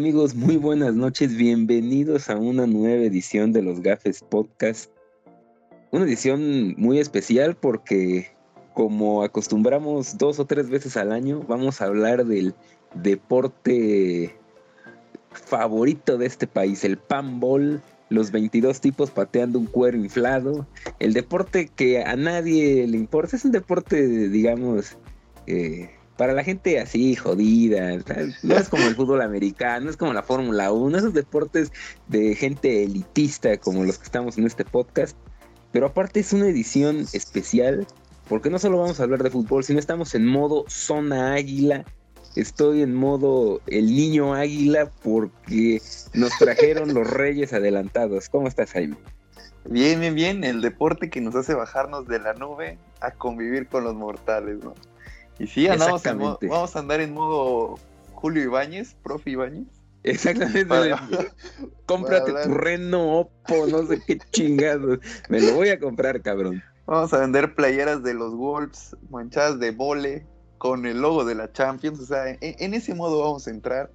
amigos? Muy buenas noches, bienvenidos a una nueva edición de los Gafes Podcast. Una edición muy especial porque como acostumbramos dos o tres veces al año, vamos a hablar del deporte favorito de este país, el panball, los 22 tipos pateando un cuero inflado, el deporte que a nadie le importa, es un deporte, digamos, eh, para la gente así jodida, no es como el fútbol americano, no es como la Fórmula 1, esos deportes de gente elitista como los que estamos en este podcast, pero aparte es una edición especial porque no solo vamos a hablar de fútbol, sino estamos en modo zona águila. Estoy en modo el niño águila porque nos trajeron los reyes adelantados. ¿Cómo estás, Jaime? Bien, bien, bien. El deporte que nos hace bajarnos de la nube a convivir con los mortales, ¿no? Y sí, andamos vamos a andar en modo Julio Ibáñez, profe Ibáñez. Exactamente. Cómprate tu Reno Oppo, no sé qué chingados. Me lo voy a comprar, cabrón. Vamos a vender playeras de los Wolves manchadas de vole con el logo de la Champions. O sea, en, ese modo vamos a entrar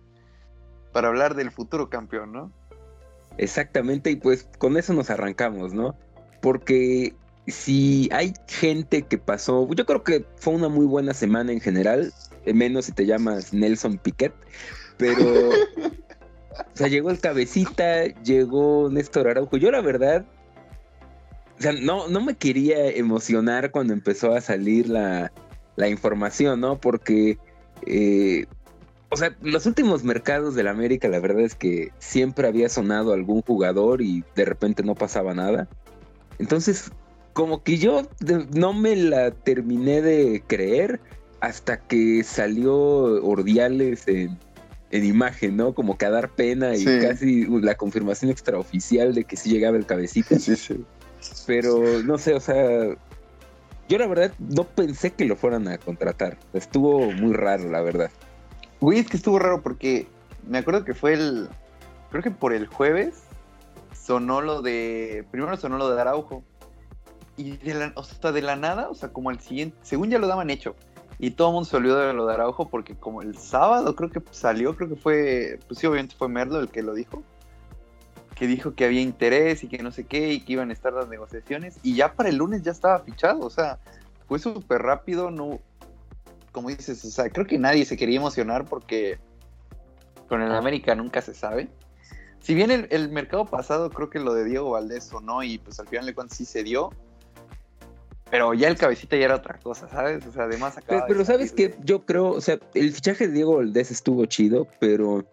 para hablar del futuro campeón, ¿no? Exactamente, y pues con eso nos arrancamos, ¿no? Porque si hay gente que pasó, yo creo que fue una muy buena semana en general, eh, menos si te llamas Nelson Piquet, pero, o sea, llegó el cabecita, llegó Néstor Araujo. Yo la verdad, o sea, no, no me quería emocionar cuando empezó a salir la, la información, ¿no? Porque, eh, o sea, los últimos mercados de la América, la verdad es que siempre había sonado algún jugador y de repente no pasaba nada. Entonces, como que yo no me la terminé de creer hasta que salió Ordiales en, imagen, ¿no? Como que a dar pena y casi la confirmación extraoficial de que sí llegaba el cabecita. Sí, sí. Pero no sé, o sea, yo la verdad no pensé que lo fueran a contratar. Estuvo muy raro, la verdad. Güey, es que estuvo raro porque me acuerdo que fue el, creo que por el jueves sonó lo de, primero sonó lo de Araujo y de la, o sea, de la nada, o sea, como el siguiente, según ya lo daban hecho, y todo el mundo se olvidó de lo de Araujo porque como el sábado creo que salió, creo que fue, pues sí, obviamente fue Merlo el que lo dijo, que dijo que había interés y que no sé qué y que iban a estar las negociaciones y ya para el lunes ya estaba fichado, o sea, fue súper rápido, no, como dices, o sea, creo que nadie se quería emocionar porque con el América nunca se sabe. Si bien el, el mercado pasado creo que lo de Diego Valdés o no y pues al final de cuentas sí se dio, pero ya el cabecita ya era otra cosa, ¿sabes? O sea, además acaba Pero, ¿sabes que Yo creo, o sea, el fichaje de Diego Valdés estuvo chido, pero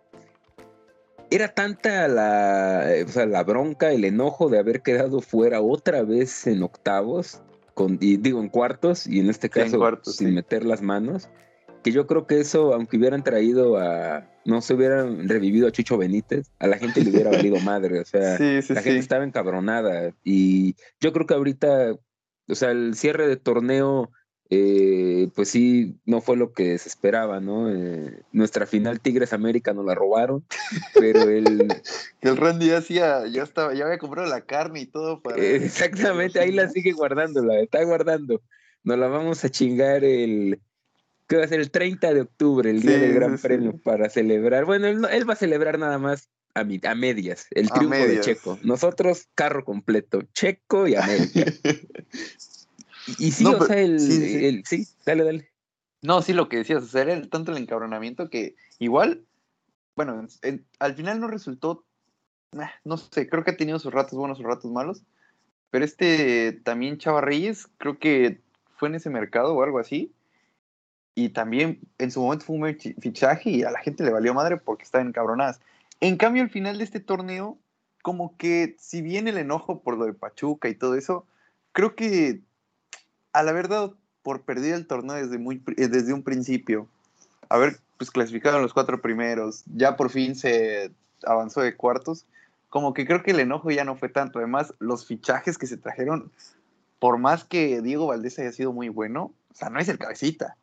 era tanta la, o sea, la bronca, el enojo de haber quedado fuera otra vez en octavos, con, y digo en cuartos, y en este caso sin meter las manos, que yo creo que eso, aunque hubieran traído a, no se hubieran revivido a Chucho Benítez, a la gente le hubiera valido madre, o sea, la gente estaba encabronada, y yo creo que ahorita o sea, el cierre de torneo, eh, pues sí, no fue lo que se esperaba, ¿no? Eh, nuestra final Tigres América nos la robaron, pero el... que el Randy hacía, ya estaba, ya había comprado la carne y todo para... exactamente, ahí la sigue guardando, la está guardando. Nos la vamos a chingar el... ¿Qué va a ser el 30 de octubre, el día del Gran Premio, para celebrar. Bueno, él, él va a celebrar nada más a, a, medias, el triunfo de Checo. Nosotros, carro completo, Checo y América. y, sí, o sea, el sí, dale, dale. No, sí, lo que decías, o sea, era tanto el encabronamiento que igual, bueno, al final no resultó, no sé, creo que ha tenido sus ratos buenos, sus ratos malos, pero este también Chava Reyes, creo que fue en ese mercado o algo así, y también en su momento fue un fichaje y a la gente le valió madre porque estaban encabronadas. En cambio, al final de este torneo, como que si bien el enojo por lo de Pachuca y todo eso, creo que al haber dado por perdido el torneo desde, muy, eh, desde un principio, haber pues, clasificado los cuatro primeros, ya por fin se avanzó de cuartos, como que creo que el enojo ya no fue tanto. Además, los fichajes que se trajeron, por más que Diego Valdés haya sido muy bueno, o sea, no es el cabecita,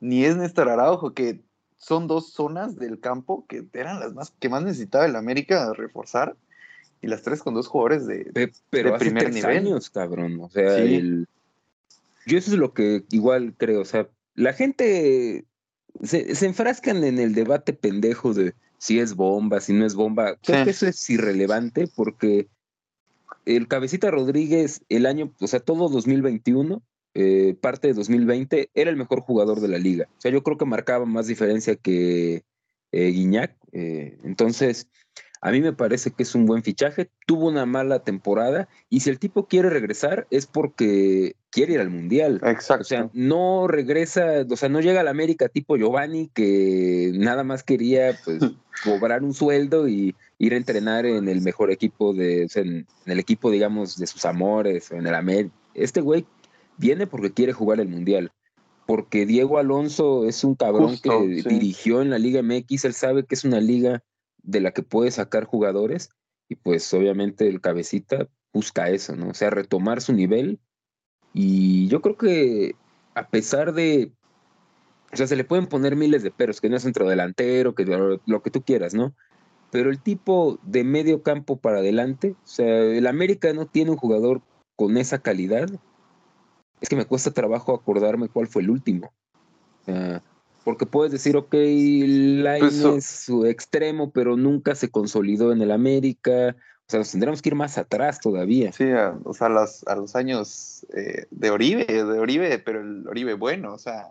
ni es Néstor Araujo, que son dos zonas del campo que eran las más que más necesitaba el América reforzar y las tres con dos jugadores de, pero hace primer nivel. años, cabrón. O sea, el... yo eso es lo que igual creo. O sea, la gente se, se enfrascan en el debate pendejo de si es bomba, si no es bomba. Creo que eso es irrelevante porque el Cabecita Rodríguez el año, o sea, todo 2021, eh, parte de 2020, era el mejor jugador de la liga. O sea, yo creo que marcaba más diferencia que eh, Guiñac. Eh, entonces, a mí me parece que es un buen fichaje. Tuvo una mala temporada y si el tipo quiere regresar es porque quiere ir al mundial. Exacto. O sea, no regresa, o sea, no llega a la América tipo Giovanni que nada más quería pues cobrar un sueldo y ir a entrenar en el mejor equipo de, o sea, en, el equipo, digamos, de sus amores, en el América. Este güey viene porque quiere jugar el mundial. Porque Diego Alonso es un cabrón que dirigió en la Liga MX, él sabe que es una liga de la que puede sacar jugadores y pues obviamente el cabecita busca eso, ¿no? O sea, retomar su nivel y yo creo que a pesar de, o sea, se le pueden poner miles de peros, que no es centrodelantero, que lo, que tú quieras, ¿no? Pero el tipo de medio campo para adelante, o sea, el América no tiene un jugador con esa calidad. Es que me cuesta trabajo acordarme cuál fue el último. porque puedes decir, ok, Line pues es su extremo, pero nunca se consolidó en el América. O sea, nos tendremos que ir más atrás todavía. Sí, o sea, a los años eh, de Oribe, de Oribe, pero el Oribe bueno, o sea,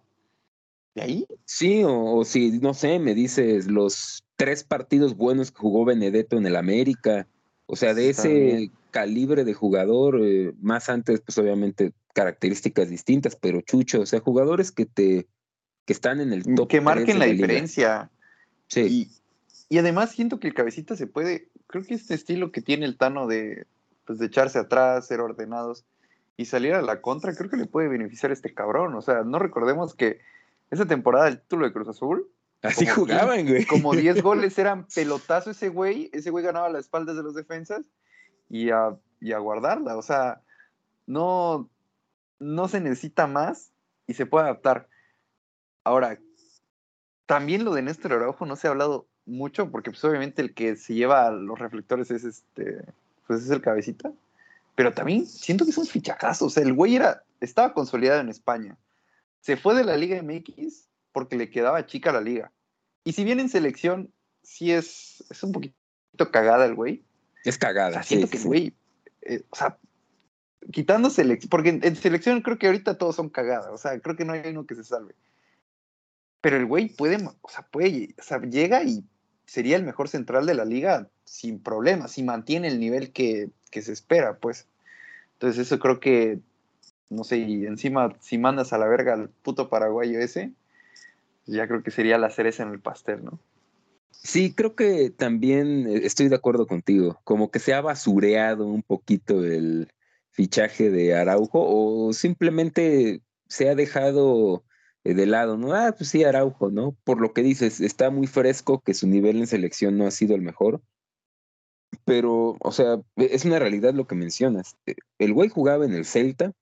¿de ahí? Sí, o, si, no sé, me dices los tres partidos buenos que jugó Benedetto en el América, o sea, de ese calibre de jugador, eh, más antes, pues obviamente características distintas, pero Chucho, o sea, jugadores que te que están en el top. Que marquen la, diferencia. Sí. Y, y además siento que el cabecita se puede, creo que este estilo que tiene el Tano de, pues, de echarse atrás, ser ordenados y salir a la contra, creo que le puede beneficiar a este cabrón. O sea, no recordemos que esa temporada del título de Cruz Azul. Así jugaban, güey. Como 10 goles eran pelotazo ese güey. Ese güey ganaba las espaldas de los defensas y a, y a guardarla. O sea, no, no se necesita más y se puede adaptar. Ahora, también lo de Néstor Araujo no se ha hablado mucho, porque pues obviamente el que se lleva los reflectores es este, pues es el cabecita. Pero también siento que es un fichajazo. O sea, el güey era, estaba consolidado en España. Se fue de la Liga MX porque le quedaba chica la liga. Y si bien en selección sí es, es un poquito cagada el güey. Es cagada. O sea, siento que el güey, eh, o sea, quitando selección, porque en, selección creo que ahorita todos son cagadas. O sea, creo que no hay uno que se salve. Pero el güey puede, o sea, puede, o sea, llega y sería el mejor central de la liga sin problemas, si mantiene el nivel que, se espera, pues. Entonces eso creo que, no sé, y encima si mandas a la verga al puto paraguayo ese, ya creo que sería la cereza en el pastel, ¿no? Sí, creo que también estoy de acuerdo contigo, como que se ha basureado un poquito el fichaje de Araujo o simplemente se ha dejado eh, de lado, ¿no? Ah, pues sí, Araujo, ¿no? Por lo que dices, está muy fresco, que su nivel en selección no ha sido el mejor. Pero, o sea, e, es una realidad lo que mencionas. E, el güey jugaba en el Celta,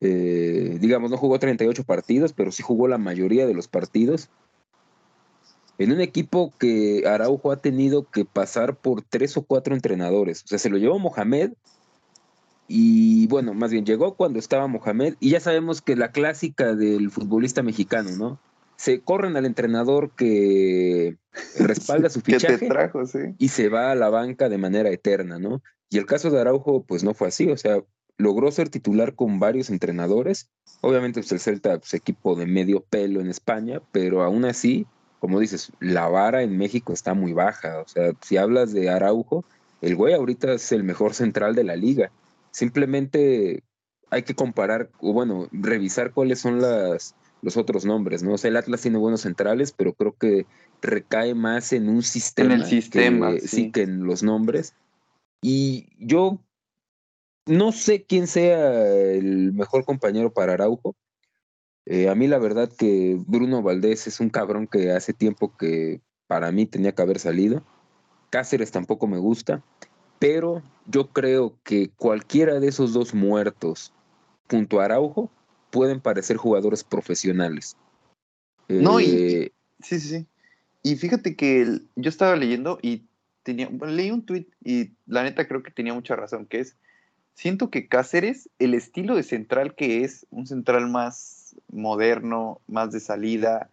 eh, digamos, no jugó 38 partidos, pero sí jugó la mayoría de los partidos. En un equipo que Araujo ha tenido que pasar por tres o cuatro entrenadores. O sea, se lo llevó Mohamed, y bueno, más bien llegó cuando estaba Mohamed y ya sabemos que la clásica del futbolista mexicano, ¿no? Se corren al entrenador que respalda su fichaje y se va a la banca de manera eterna, ¿no? Y el caso de Araujo, pues no fue así, o sea, logró ser titular con varios entrenadores. Obviamente, pues el Celta, pues equipo de medio pelo en España, pero aún así, como dices, la vara en México está muy baja. O sea, si hablas de Araujo, el güey ahorita es el mejor central de la liga. Simplemente hay que comparar, o bueno, revisar cuáles son las, los otros nombres, ¿no? O sea, el Atlas tiene buenos centrales, pero creo que recae más en un sistema. En el sistema. sí. que en los nombres. Y yo no sé quién sea el mejor compañero para Araujo. Eh, a mí la verdad que Bruno Valdés es un cabrón que hace tiempo que para mí tenía que haber salido. Cáceres tampoco me gusta pero yo creo que cualquiera de esos dos muertos junto a Araujo pueden parecer jugadores profesionales. No, y eh, sí, sí, sí. Y fíjate que yo estaba leyendo y tenía, leí un tweet y la neta creo que tenía mucha razón, que es, siento que Cáceres, el estilo de central que es, un central más moderno, más de salida,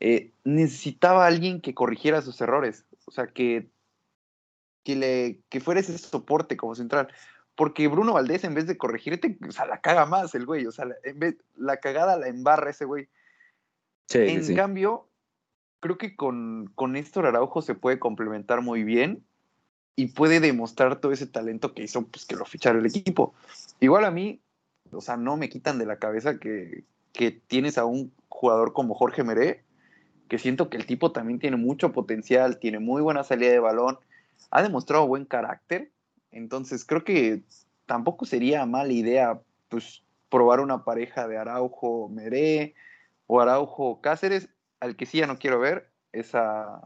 eh, necesitaba alguien que corrigiera sus errores, o sea, que, que, le, que fuera ese soporte como central. Porque Bruno Valdés, en vez de corregirte, o sea, la caga más el güey, o sea, en vez, la cagada la embarra ese güey. en cambio, creo que con, con Néstor Araujo se puede complementar muy bien y puede demostrar todo ese talento que hizo pues, que lo fichara el equipo. Igual a mí, o sea, no me quitan de la cabeza que, que tienes a un jugador como Jorge Meré, que siento que el tipo también tiene mucho potencial, tiene muy buena salida de balón, ha demostrado buen carácter, entonces creo que tampoco sería mala idea pues probar una pareja de Araujo Meré o Araujo Cáceres, al que sí ya no quiero ver esa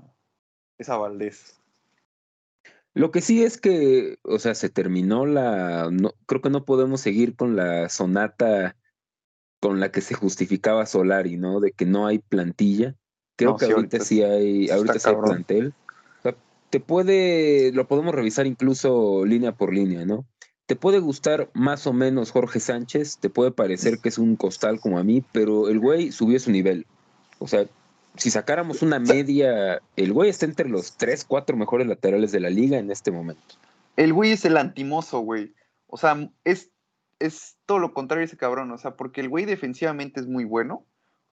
esa Valdés. Lo que sí es que, o sea, se terminó la. No, creo que no podemos seguir con la sonata con la que se justificaba Solari, ¿no? De que no hay plantilla. Creo que ahorita, sí hay, ahorita sí hay plantel. Te puede, lo podemos revisar incluso línea por línea, ¿no? Te puede gustar más o menos Jorge Sánchez, te puede parecer que es un costal como a mí, pero el güey subió su nivel. O sea, si sacáramos una media, el güey está entre los tres, cuatro mejores laterales de la liga en este momento. El güey es el antimoso, güey. O sea, es, es todo lo contrario ese cabrón. O sea, porque el güey defensivamente es muy bueno.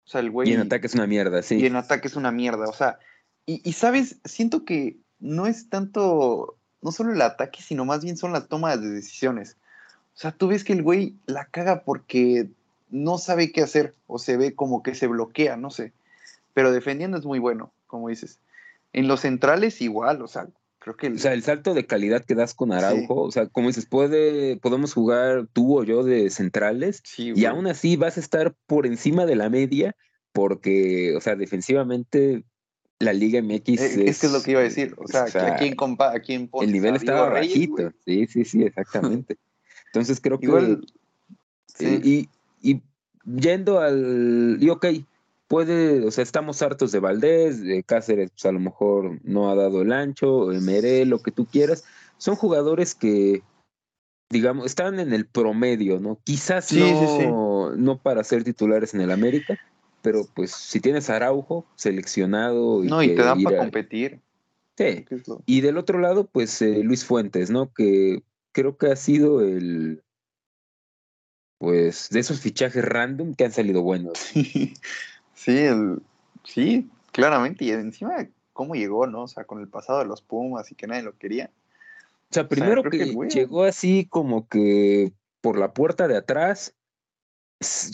O sea, el güey. Y en ataque es una mierda, sí. Y en ataque es una mierda. O sea, y, y sabes, siento que no es tanto, no solo el ataque, sino más bien son las tomas de decisiones. O sea, tú ves que el güey la caga porque no sabe qué hacer o se ve como que se bloquea, no sé pero defendiendo es muy bueno, como dices. En los centrales igual, o sea, creo que... El... O sea, el salto de calidad que das con Araujo, o sea, como dices, puede, podemos jugar tú o yo de centrales y aún así vas a estar por encima de la media porque, o sea, defensivamente la Liga MX es, eh, es, que es lo que iba a decir, o sea, ¿a quién compa a quién El nivel estaba bajito, sí, sí, sí, exactamente. Entonces creo que... Eh, y, y yendo al... Y ok, puede, o sea, estamos hartos de Valdés, de Cáceres, pues a lo mejor no ha dado el ancho, Meré, lo que tú quieras. Son jugadores que, digamos, están en el promedio, ¿no? Quizás no, no para ser titulares en el América, pero pues si tienes Araujo seleccionado. Y no, y te dan para competir. Sí. Y del otro lado, pues eh, Luis Fuentes, ¿no? Que creo que ha sido el, pues, de esos fichajes random que han salido buenos. Sí, sí, claramente. Y encima, cómo llegó, ¿no? O sea, con el pasado de los Pumas y que nadie lo quería. O sea, primero que, llegó así como que por la puerta de atrás,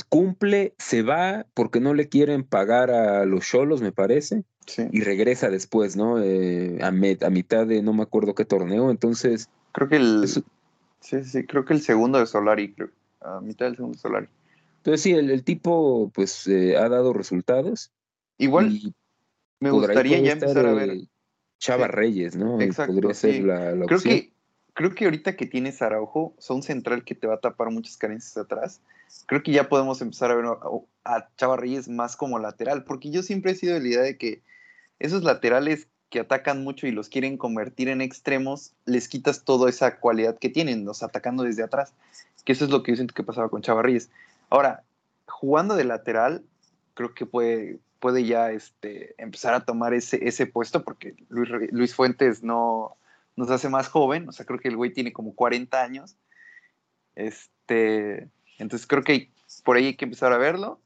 cumple, se va porque no le quieren pagar a los cholos, me parece. Y regresa después, ¿no? Eh, a, a, mitad de no me acuerdo qué torneo. Entonces. Creo que el. Sí, sí, creo que el segundo de Solari, creo. A mitad del segundo de Solari. Entonces sí, el, tipo pues eh, ha dado resultados. Igual me gustaría ya empezar a ver. Chava Reyes, ¿no? Exacto. Podría ser la, creo Que, creo que ahorita que tienes Araujo, son central que te va a tapar muchas carencias atrás. Creo que ya podemos empezar a ver a, Chava Reyes más como lateral, porque yo siempre he sido de la idea de que esos laterales que atacan mucho y los quieren convertir en extremos, les quitas toda esa cualidad que tienen, los atacando desde atrás. Que eso es lo que yo siento que pasaba con Chava Reyes. Ahora, jugando de lateral, creo que puede, puede ya este, empezar a tomar ese, ese puesto porque Luis, Luis Fuentes no nos hace más joven, o sea, creo que el güey tiene como 40 años. Este, entonces creo que por ahí hay que empezar a verlo.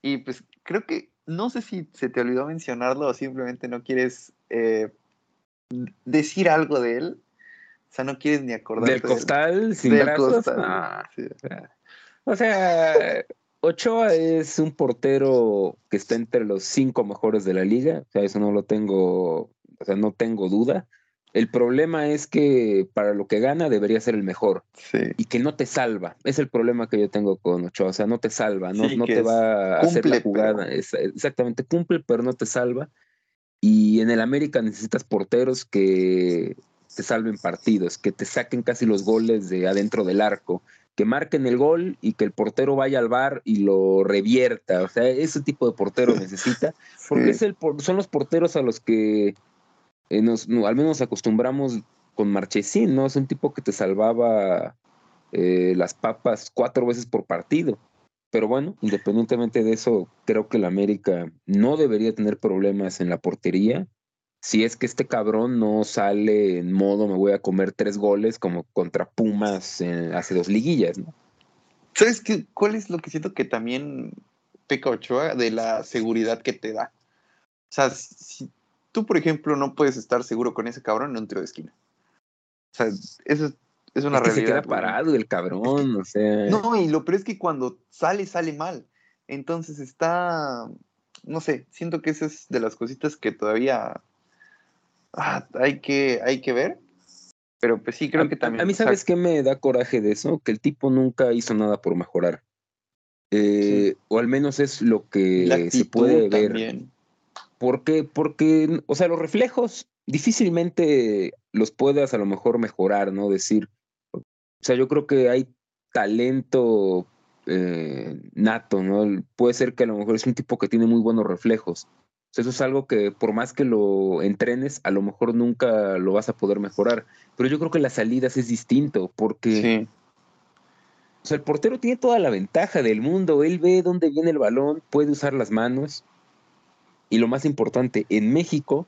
Y pues creo que, no sé si se te olvidó mencionarlo o simplemente no quieres eh, decir algo de él. O sea, no quieres ni acordarte. ¿Del costal sin del Costal. Ah, o sea, Ochoa es un portero que está entre los cinco mejores de la liga. O sea, eso no lo tengo, o sea, no tengo duda. El problema es que para lo que gana debería ser el mejor. Sí. Y que no te salva. Es el problema que yo tengo con Ochoa. O sea, no te salva, no, no te va a hacer la jugada. exactamente, cumple, pero no te salva. Y en el América necesitas porteros que te salven partidos, que te saquen casi los goles de adentro del arco, que marquen el gol y que el portero vaya al bar y lo revierta. O sea, ese tipo de portero necesita, porque es el, son los porteros a los que eh, nos, al menos acostumbramos con Marchesín, ¿no? Es un tipo que te salvaba eh, las papas cuatro veces por partido. Pero bueno, independientemente de eso, creo que el América no debería tener problemas en la portería. Si es que este cabrón no sale en modo me voy a comer tres goles como contra Pumas hace dos liguillas, ¿no? ¿Sabes qué? ¿Cuál es lo que siento que también peca Ochoa de la seguridad que te da? O sea, si tú, por ejemplo, no puedes estar seguro con ese cabrón en un tiro de esquina. O sea, eso es una realidad. se queda parado el cabrón, o sea. No, y lo peor es que cuando sale, sale mal. Entonces está. No sé, siento que esa es de las cositas que todavía ah, hay, que, hay que ver. Pero pues sí, creo que también. A mí, ¿sabes qué me da coraje de eso? Que el tipo nunca hizo nada por mejorar. Eh, o al menos es lo que se puede ver. ¿Por qué? Porque, o sea, los reflejos difícilmente los puedas a lo mejor mejorar, ¿no? Decir, o sea, yo creo que hay talento eh, nato, ¿no? Puede ser que a lo mejor es un tipo que tiene muy buenos reflejos. eso es algo que por más que lo entrenes, a lo mejor nunca lo vas a poder mejorar. Pero yo creo que las salidas es distinto, porque o sea, el portero tiene toda la ventaja del mundo. Él ve dónde viene el balón, puede usar las manos. Y lo más importante, en México,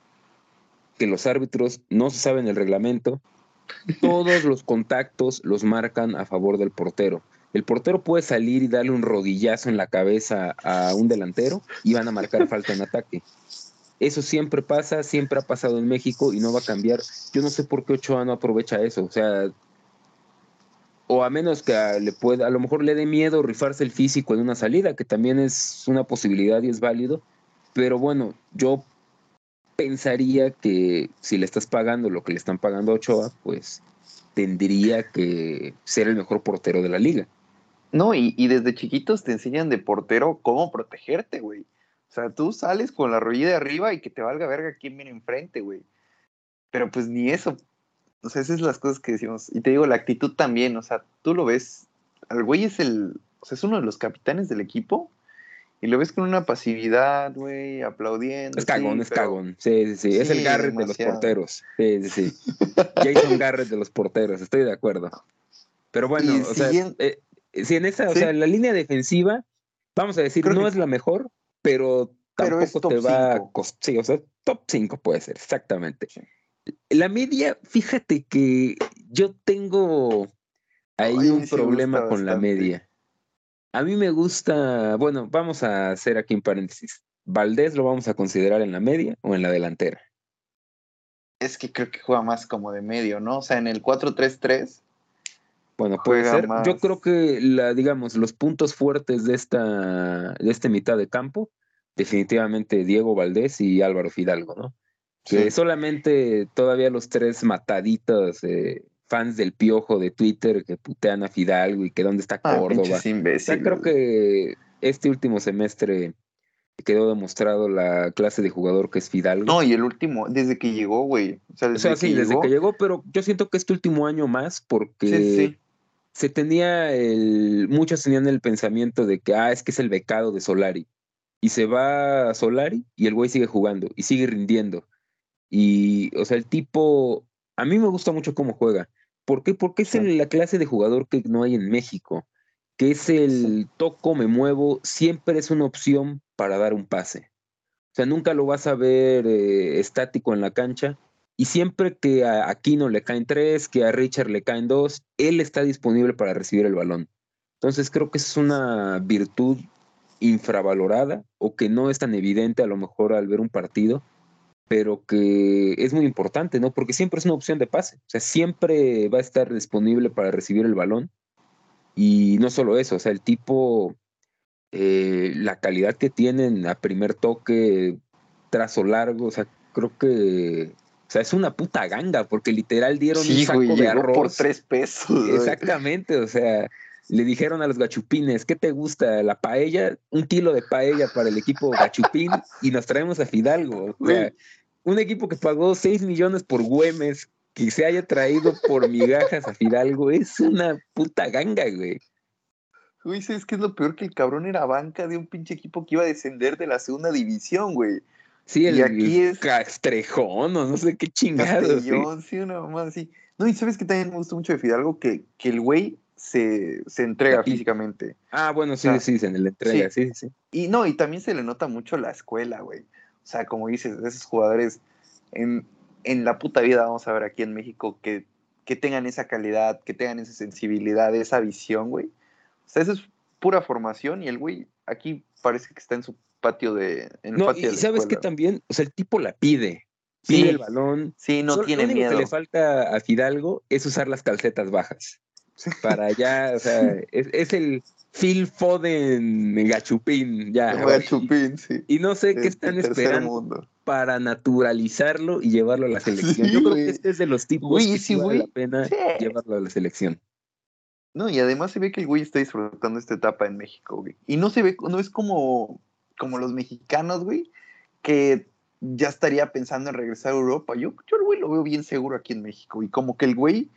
que los árbitros no se saben el reglamento, todos los contactos los marcan a favor del portero. El portero puede salir y darle un rodillazo en la cabeza a un delantero y van a marcar falta en ataque. Eso siempre pasa, siempre ha pasado en México y no va a cambiar. Yo no sé por qué Ochoa no aprovecha eso. O sea, o a menos que le pueda, a lo mejor le dé miedo rifarse el físico en una salida, que también es una posibilidad y es válido. Pero bueno, yo pensaría que si le estás pagando lo que le están pagando a Ochoa, pues tendría que ser el mejor portero de la liga. No, y, y desde chiquitos te enseñan de portero cómo protegerte, güey. O sea, tú sales con la rodilla de arriba y que te valga verga quién viene enfrente, güey. Pero pues ni eso. O sea, esas son las cosas que decimos. Y te digo, la actitud también. O sea, tú lo ves. El güey es el. O sea, es uno de los capitanes del equipo y lo ves con una pasividad, güey, aplaudiendo. Es cagón, es cagón. Sí, sí, sí. es el Garrett de los porteros. Sí, sí, sí. Jason Garrett de los porteros, estoy de acuerdo. Pero bueno, o sea, eh, si en esa, o sea, la línea defensiva, vamos a decir, no es la mejor, pero tampoco te va a costar. Sí, o sea, top 5 puede ser, exactamente. La media, fíjate que yo tengo ahí un problema con la media. A mí me gusta, bueno, vamos a hacer aquí un paréntesis. ¿Valdés lo vamos a considerar en la media o en la delantera? Es que creo que juega más como de medio, ¿no? O sea, en el 4-3-3. Bueno, puede ser. Yo creo que la, digamos, los puntos fuertes de esta, de este mitad de campo, definitivamente Diego Valdés y Álvaro Fidalgo, ¿no? Que solamente todavía los tres mataditos eh, fans del piojo de Twitter que putean a Fidalgo y que dónde está ah, Córdoba. Ah, creo que este último semestre quedó demostrado la clase de jugador que es Fidalgo. No, y el último, desde que llegó, güey. O sea, desde sí, desde que llegó, pero yo siento que este último año más, porque se tenía el. Muchos tenían el pensamiento de que, ah, es que es el becado de Solari. Y se va a Solari y el güey sigue jugando y sigue rindiendo. Y, o sea, el tipo. A mí me gusta mucho cómo juega. ¿Por qué? Porque es la clase de jugador que no hay en México, que es el toco, me muevo, siempre es una opción para dar un pase. O sea, nunca lo vas a ver eh, estático en la cancha. Y siempre que a Aquino le caen tres, que a Richard le caen dos, él está disponible para recibir el balón. Entonces creo que es una virtud infravalorada o que no es tan evidente a lo mejor al ver un partido, pero que es muy importante, ¿no? Porque siempre es una opción de pase, o sea, siempre va a estar disponible para recibir el balón. Y no solo eso, o sea, el tipo, eh, la calidad que tienen a primer toque, trazo largo, o sea, creo que, o sea, es una puta ganga, porque literal dieron un saco de arroz. por tres pesos. Exactamente, o sea, le dijeron a los gachupines, ¿qué te gusta? La paella, un kilo de paella para el equipo gachupín y nos traemos a Fidalgo. O sea, un equipo que pagó 6 millones por Güemes, que se haya traído por migajas a Fidalgo, es una puta ganga, güey. Güey, ¿sabes qué es lo peor? Que el cabrón era banca de un pinche equipo que iba a descender de la segunda división, güey. Sí, el, y aquí es Castrejón o no sé qué chingados. sí, una mamá así. No, y sabes que también me gustó mucho de Fidalgo que, que el güey se, entrega físicamente. Ah, bueno, sí, sí, se le entrega, sí. sí, Y no, y también se le nota mucho la escuela, güey. O sea, como dices, esos jugadores en, en la puta vida vamos a ver aquí en México que, que tengan esa calidad, que tengan esa sensibilidad, esa visión, güey. O sea, eso es pura formación y el güey aquí parece que está en su patio de. En no, patio y sabes que también, o sea, el tipo la pide. Pide el balón. Sí, no tiene miedo. Lo que le falta a Fidalgo es usar las calcetas bajas. Para allá, o sea, es, el Phil Foden Gachupín, ya. Gachupín, sí. Y no sé qué están esperando para naturalizarlo y llevarlo a la selección. Yo creo que este es de los tipos que vale la pena llevarlo a la selección. No, y además se ve que el güey está disfrutando esta etapa en México, güey. Y no se ve, no es como, como los mexicanos, güey, que ya estaría pensando en regresar a Europa. Yo, yo el güey lo veo bien seguro aquí en México. Y como que el güey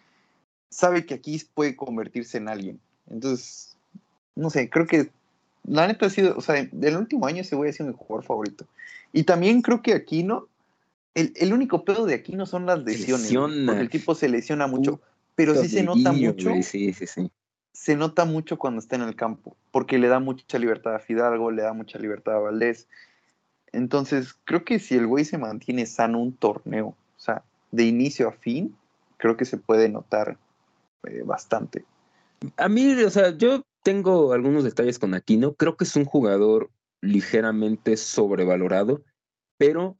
sabe que aquí puede convertirse en alguien. Entonces, no sé, creo que la neta ha sido, o sea, del último año ese güey ha sido mi jugador favorito. Y también creo que Aquino, el, el único pedo de Aquino son las lesiones. Porque el tipo se lesiona mucho pero sí se nota mucho. sí, sí, sí. Se nota mucho cuando está en el campo, porque le da mucha libertad a Fidalgo, le da mucha libertad a Valdés. Entonces, creo que si el güey se mantiene sano un torneo, o sea, de inicio a fin, creo que se puede notar eh, bastante. A mí, o sea, yo tengo algunos detalles con Aquino. Creo que es un jugador ligeramente sobrevalorado, pero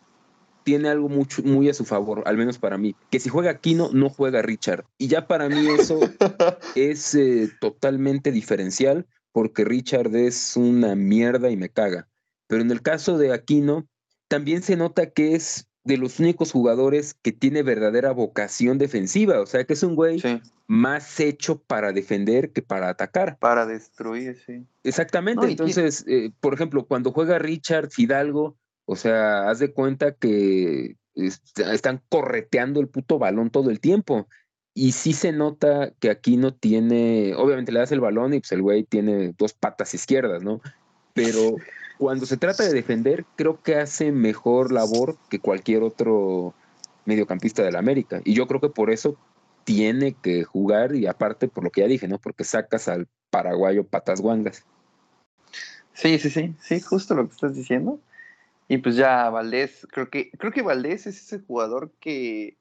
tiene algo mucho, muy a su favor, al menos para mí, que si juega Kino, no juega Richard. Y ya para mí eso es eh, totalmente diferencial, porque Richard es una mierda y me caga. Pero en el caso de Aquino, también se nota que es de los únicos jugadores que tiene verdadera vocación defensiva, o sea que es un güey más hecho para defender que para atacar. Para destruir, sí. Exactamente, entonces, eh, por ejemplo, cuando juega Richard Fidalgo, o sea, haz de cuenta que están correteando el puto balón todo el tiempo. Y sí se nota que aquí no tiene, obviamente le das el balón y pues el güey tiene dos patas izquierdas, ¿no? Pero cuando se trata de defender, creo que hace mejor labor que cualquier otro mediocampista de la América. Y yo creo que por eso tiene que jugar y aparte por lo que ya dije, ¿no? Porque sacas al paraguayo patas guangas. Sí, sí, sí, sí, justo lo que estás diciendo. Y pues ya Valdés, creo que, creo que Valdés es ese jugador que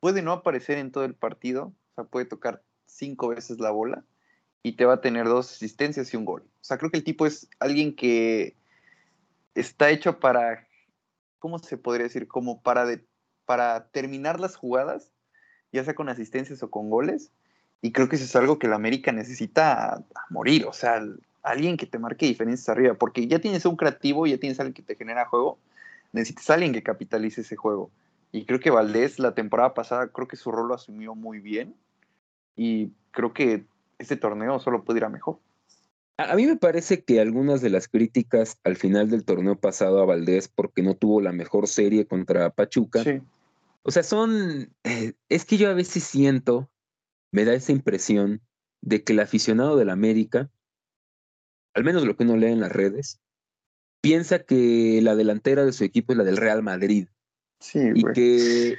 puede no aparecer en todo el partido, o sea, puede tocar cinco veces la bola y te va a tener dos asistencias y un gol. O sea, creo que el tipo es alguien que está hecho para, ¿cómo se podría decir? Como para, para terminar las jugadas, ya sea con asistencias o con goles. Y creo que eso es algo que la América necesita morir. O sea, alguien que te marque diferencias arriba, porque ya tienes un creativo, ya tienes alguien que te genera juego, necesitas alguien que capitalice ese juego. Y creo que Valdés la temporada pasada, creo que su rol lo asumió muy bien y creo que este torneo solo puede ir a mejor. A mí me parece que algunas de las críticas al final del torneo pasado a Valdés porque no tuvo la mejor serie contra Pachuca, o sea, son, eh, es que yo a veces siento, me da esa impresión de que el aficionado del América al menos lo que uno lee en las redes, piensa que la delantera de su equipo es la del Real Madrid. Sí, y que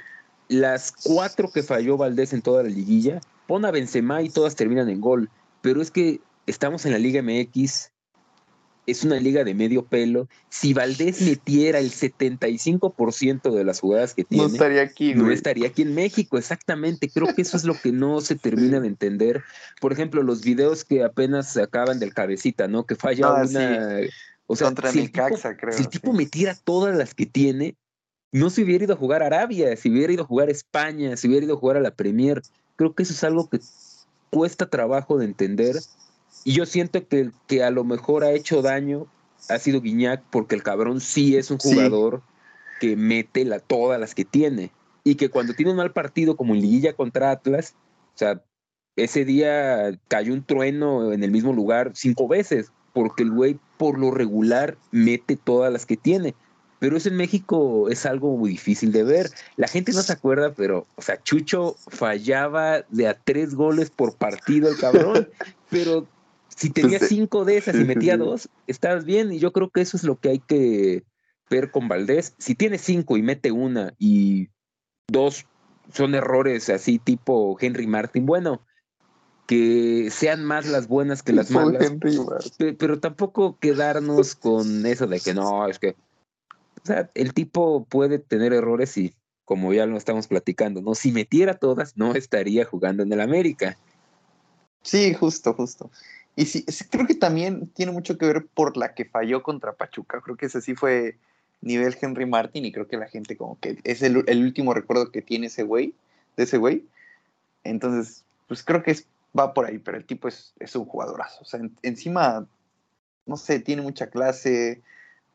las cuatro que falló Valdés en toda la liguilla, pon a Benzema y todas terminan en gol. Pero es que estamos en la Liga MX es una liga de medio pelo. Si Valdés metiera el 75% de las jugadas que tiene, no estaría aquí, No estaría aquí en México, exactamente. Creo que eso es lo que no se termina de entender. Por ejemplo, los videos que apenas se acaban del cabecita, ¿no? Que falla ah, una. O sea, Contra si, el, tipo, creo, si el tipo metiera todas las que tiene, no se hubiera ido a jugar a Arabia, si hubiera ido a jugar a España, si hubiera ido a jugar a la Premier. Creo que eso es algo que cuesta trabajo de entender y yo siento que el que a lo mejor ha hecho daño ha sido Guiñac, porque el cabrón sí es un jugador que mete la, todas las que tiene. Y que cuando tiene un mal partido, como en Liguilla contra Atlas, o sea, ese día cayó un trueno en el mismo lugar cinco veces, porque el güey por lo regular mete todas las que tiene. Pero eso en México es algo muy difícil de ver. La gente no se acuerda, pero, o sea, Chucho fallaba de a tres goles por partido el cabrón, pero si tenía cinco de esas y metía dos, estabas bien. Y yo creo que eso es lo que hay que ver con Valdés. Si tiene cinco y mete una y dos son errores así tipo Henry Martin, bueno, que sean más las buenas que las malas. Pero tampoco quedarnos con eso de que no, es que. O sea, el tipo puede tener errores y, como ya lo estamos platicando, ¿no? Si metiera todas, no estaría jugando en el América. Sí, justo, justo. Y sí, creo que también tiene mucho que ver por la que falló contra Pachuca. Creo que ese sí fue nivel Henry Martin y creo que la gente como que es el, último recuerdo que tiene ese güey, de ese güey. Entonces, pues creo que es, va por ahí, pero el tipo es, es un jugadorazo. O sea, encima, no sé, tiene mucha clase,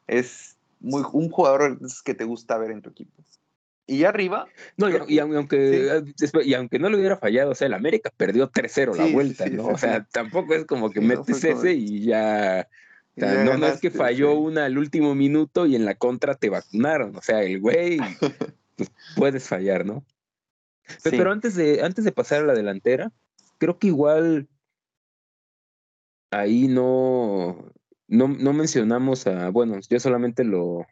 es muy, un jugador que te gusta ver en tu equipo. Y arriba. No, y, aunque, y aunque no le hubiera fallado, o sea, el América perdió 3-0 la vuelta, ¿no? o sea, tampoco es como que metes ese y ya no, es que falló una al último minuto y en la contra te vacunaron. O sea, el güey, pues, puedes fallar, ¿no? Pero, antes, de, antes de pasar a la delantera, creo que igual ahí no, no, no mencionamos a, bueno, yo solamente lo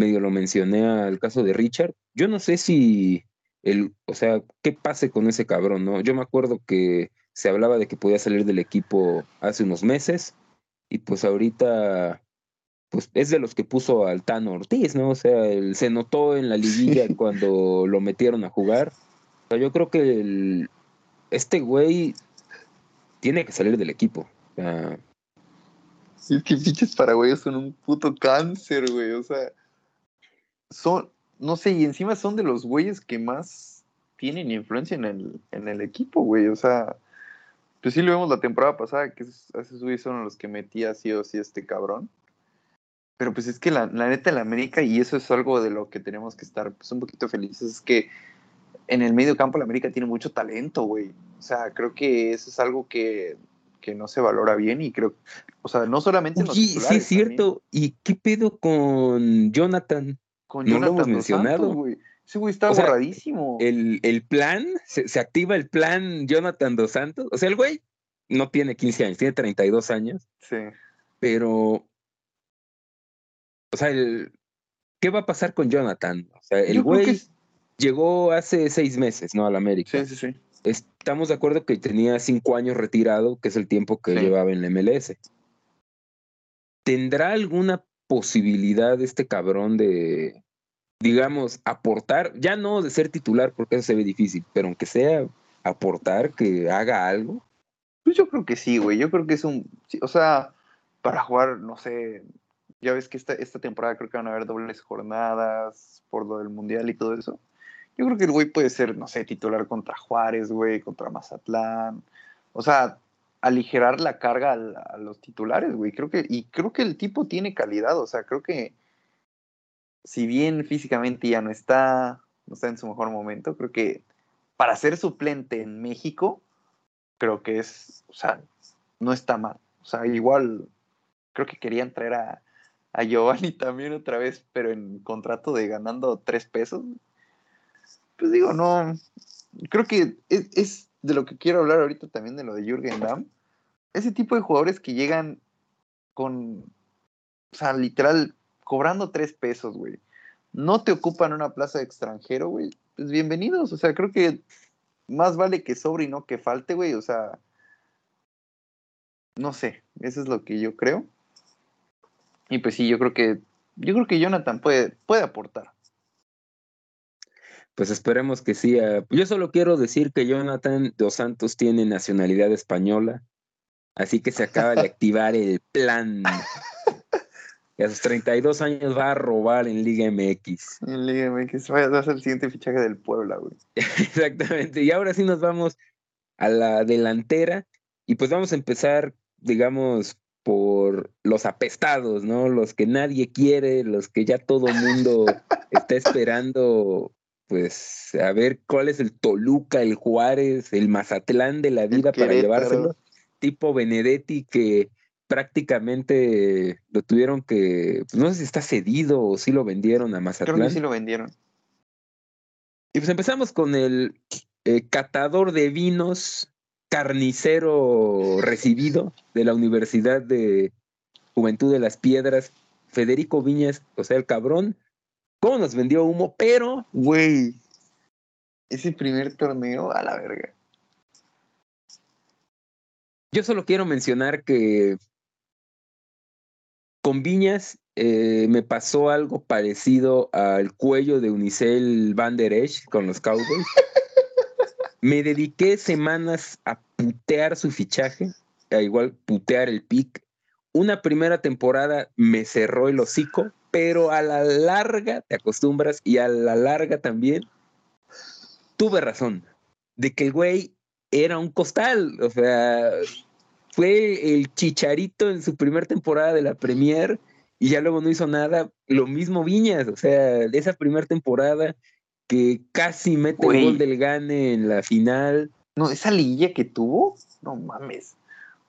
medio lo mencioné al caso de Richard. Yo no sé si el, o sea, qué pase con ese cabrón, ¿no? Yo me acuerdo que se hablaba de que podía salir del equipo hace unos meses y pues ahorita pues es de los que puso al Tano Ortiz, ¿no? O sea, él se notó en la liguilla cuando lo metieron a jugar. O sea, yo creo que el, este güey tiene que salir del equipo. O sea, sí, es que pinches paraguayos son un puto cáncer, güey. O sea, son, no sé, y encima son de los güeyes que más tienen influencia en el, en el equipo, güey. O sea, pues sí lo vimos la temporada pasada, que esos güeyes son los que metía sí o sí este cabrón. Pero pues es que la, la neta, la América, y eso es algo de lo que tenemos que estar pues, un poquito felices, es que en el medio campo la América tiene mucho talento, güey. O sea, creo que eso es algo que, que no se valora bien y creo, o sea, no solamente en los sí, es cierto. ¿Y qué pedo con Jonathan? Con no Jonathan lo hemos mencionado. güey. Ese güey está borradísimo. el, plan, se, activa el plan Jonathan Dos Santos. O sea, el güey no tiene 15 años, tiene 32 años. Sí. Pero, o sea, el, ¿qué va a pasar con Jonathan? O sea, el güey llegó hace seis meses, ¿no? Al América. Sí, sí, sí. Estamos de acuerdo que tenía cinco años retirado, que es el tiempo que llevaba en la MLS. ¿Tendrá alguna posibilidad este cabrón de, digamos, aportar, ya no de ser titular, porque eso se ve difícil, pero aunque sea aportar, que haga algo. Pues yo creo que sí, güey. Yo creo que es un. o sea, para jugar, no sé. Ya ves que esta, esta temporada creo que van a haber dobles jornadas por lo del mundial y todo eso. Yo creo que el güey puede ser, no sé, titular contra Juárez, güey, contra Mazatlán. O sea, aligerar la carga a, los titulares, güey. Creo que, y creo que el tipo tiene calidad. O sea, creo que si bien físicamente ya no está, no está en su mejor momento, creo que para ser suplente en México, creo que es, o sea, no está mal. O sea, igual creo que querían traer a, a Giovanni también otra vez, pero en contrato de ganando tres pesos. Pues digo, no, creo que es de lo que quiero hablar ahorita también de lo de Jürgen Damm. Ese tipo de jugadores que llegan con, o sea, literal, cobrando tres pesos, güey, no te ocupan una plaza de extranjero, güey, pues bienvenidos. O sea, creo que más vale que sobre y no que falte, güey. O sea, no sé, eso es lo que yo creo. Y pues sí, yo creo que, yo creo que Jonathan puede, puede aportar. Pues esperemos que sí. Ah, yo solo quiero decir que Jonathan Dos Santos tiene nacionalidad española, así que se acaba de activar el plan y a sus 32 años va a robar en Liga MX. En Liga MX va a ser el siguiente fichaje del Puebla, güey. Exactamente. Y ahora sí nos vamos a la delantera y pues vamos a empezar, digamos, por los apestados, ¿no? Los que nadie quiere, los que ya todo el mundo está esperando, pues, a ver cuál es el Toluca, el Juárez, el Mazatlán de la vida para llevárselo. Tipo Benedetti que prácticamente lo tuvieron que, pues, no sé si está cedido o si lo vendieron a Mazatlán. Creo que sí lo vendieron. Y pues empezamos con el eh, catador de vinos, carnicero recibido de la Universidad de Juventud de las Piedras, Federico Viñas, o sea, el cabrón, cómo nos vendió humo, pero... Güey, ese primer torneo a la verga. Yo solo quiero mencionar que con Viñas eh, me pasó algo parecido al cuello de Unicel Van Der Esch con los Cowboys. me dediqué semanas a putear su fichaje, a igual putear el pick. Una primera temporada me cerró el hocico, pero a la larga te acostumbras y a la larga también tuve razón de que el güey era un costal, o sea, fue el chicharito en su primera temporada de la Premier y ya luego no hizo nada. Lo mismo Viñas, o sea, de esa primera temporada que casi mete el gol del Gane en la final. No, esa liguilla que tuvo, no mames,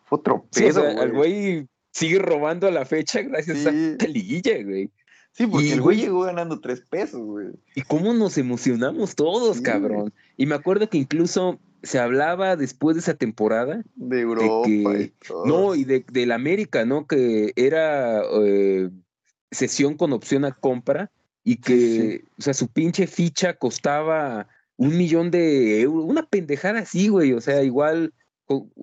fue otro pedo. el güey sigue robando a la fecha gracias a esta liguilla, güey. Sí, porque el güey llegó ganando tres pesos, güey. Y cómo nos emocionamos todos, cabrón. Y me acuerdo que incluso se hablaba después de esa temporada. De Europa. y No, y de, la América, ¿no? Que era eh, sesión con opción a compra y que, o sea, su pinche ficha costaba un millón de euros. Una pendejada así, güey. O sea, igual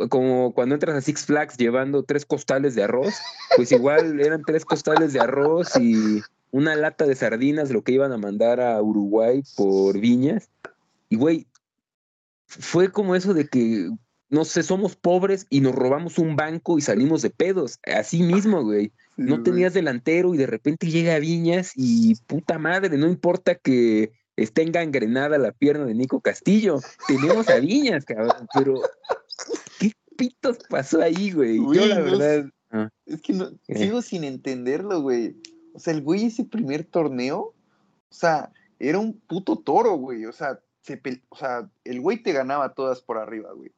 como cuando entras a Six Flags llevando tres costales de arroz, pues igual eran tres costales de arroz y una lata de sardinas lo que iban a mandar a Uruguay por viñas. Y güey, fue como eso de que, no sé, somos pobres y nos robamos un banco y salimos de pedos. Así mismo, güey. no tenías delantero y de repente llega Viñas y puta madre, no importa que esté engangrenada la pierna de Nico Castillo. Tenemos a Viñas, cabrón, pero ¿qué pitos pasó ahí, güey? Yo la verdad... Es que no, sigo sin entenderlo, güey. O sea, el güey ese primer torneo, o sea, era un puto toro, güey. O sea, o sea, el güey te ganaba todas por arriba, güey.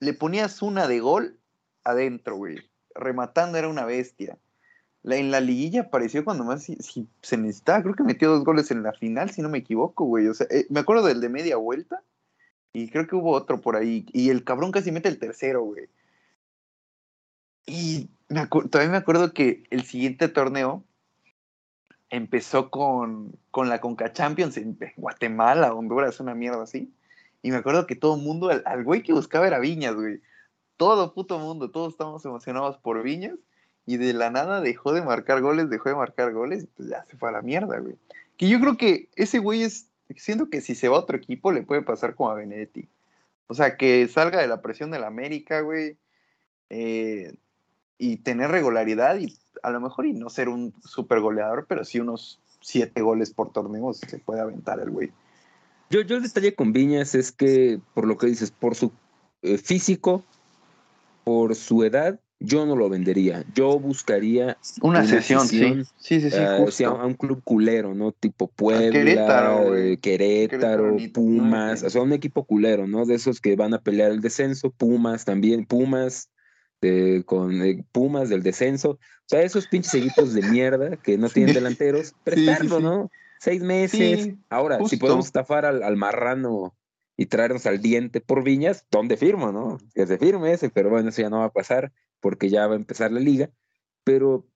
Le ponías una de gol adentro, güey. Rematando era una bestia. La, en la liguilla apareció cuando más si, se necesitaba. Creo que metió dos goles en la final, si no me equivoco, güey. O sea, eh, me acuerdo del de media vuelta. Y creo que hubo otro por ahí. Y el cabrón casi mete el tercero, güey. Y me me acuerdo que el siguiente torneo empezó con, con la Conca Champions en Guatemala, Honduras, una mierda así. Y me acuerdo que todo el mundo, al, güey que buscaba era Viñas, güey. Todo puto mundo, todos estábamos emocionados por Viñas. Y de la nada dejó de marcar goles, dejó de marcar goles y pues ya se fue a la mierda, güey. Que yo creo que ese güey es, siento que si se va a otro equipo le puede pasar como a Benedetti. O sea, que salga de la presión del América, güey. Eh, y tener regularidad y a lo mejor y no ser un super goleador, pero sí unos siete goles por torneo se puede aventar el güey. Yo, yo el detalle con Viñas es que, por lo que dices, por su eh, físico, por su edad, yo no lo vendería. Yo buscaría una, sesión, sí. Sí, sí, sí. a, un club culero, ¿no? Tipo Puebla, Querétaro, eh, Querétaro, Pumas, o sea, un equipo culero, ¿no? De esos que van a pelear el descenso, Pumas también, Pumas, con eh, Pumas del descenso. O sea, esos pinches equipos de mierda que no tienen delanteros, prestarlo, ¿no? Seis meses. Ahora, si podemos estafar al, marrano y traernos al diente por viñas, ¿dónde firmo, no? Que se firme ese, pero bueno, eso ya no va a pasar porque ya va a empezar la liga. Pero,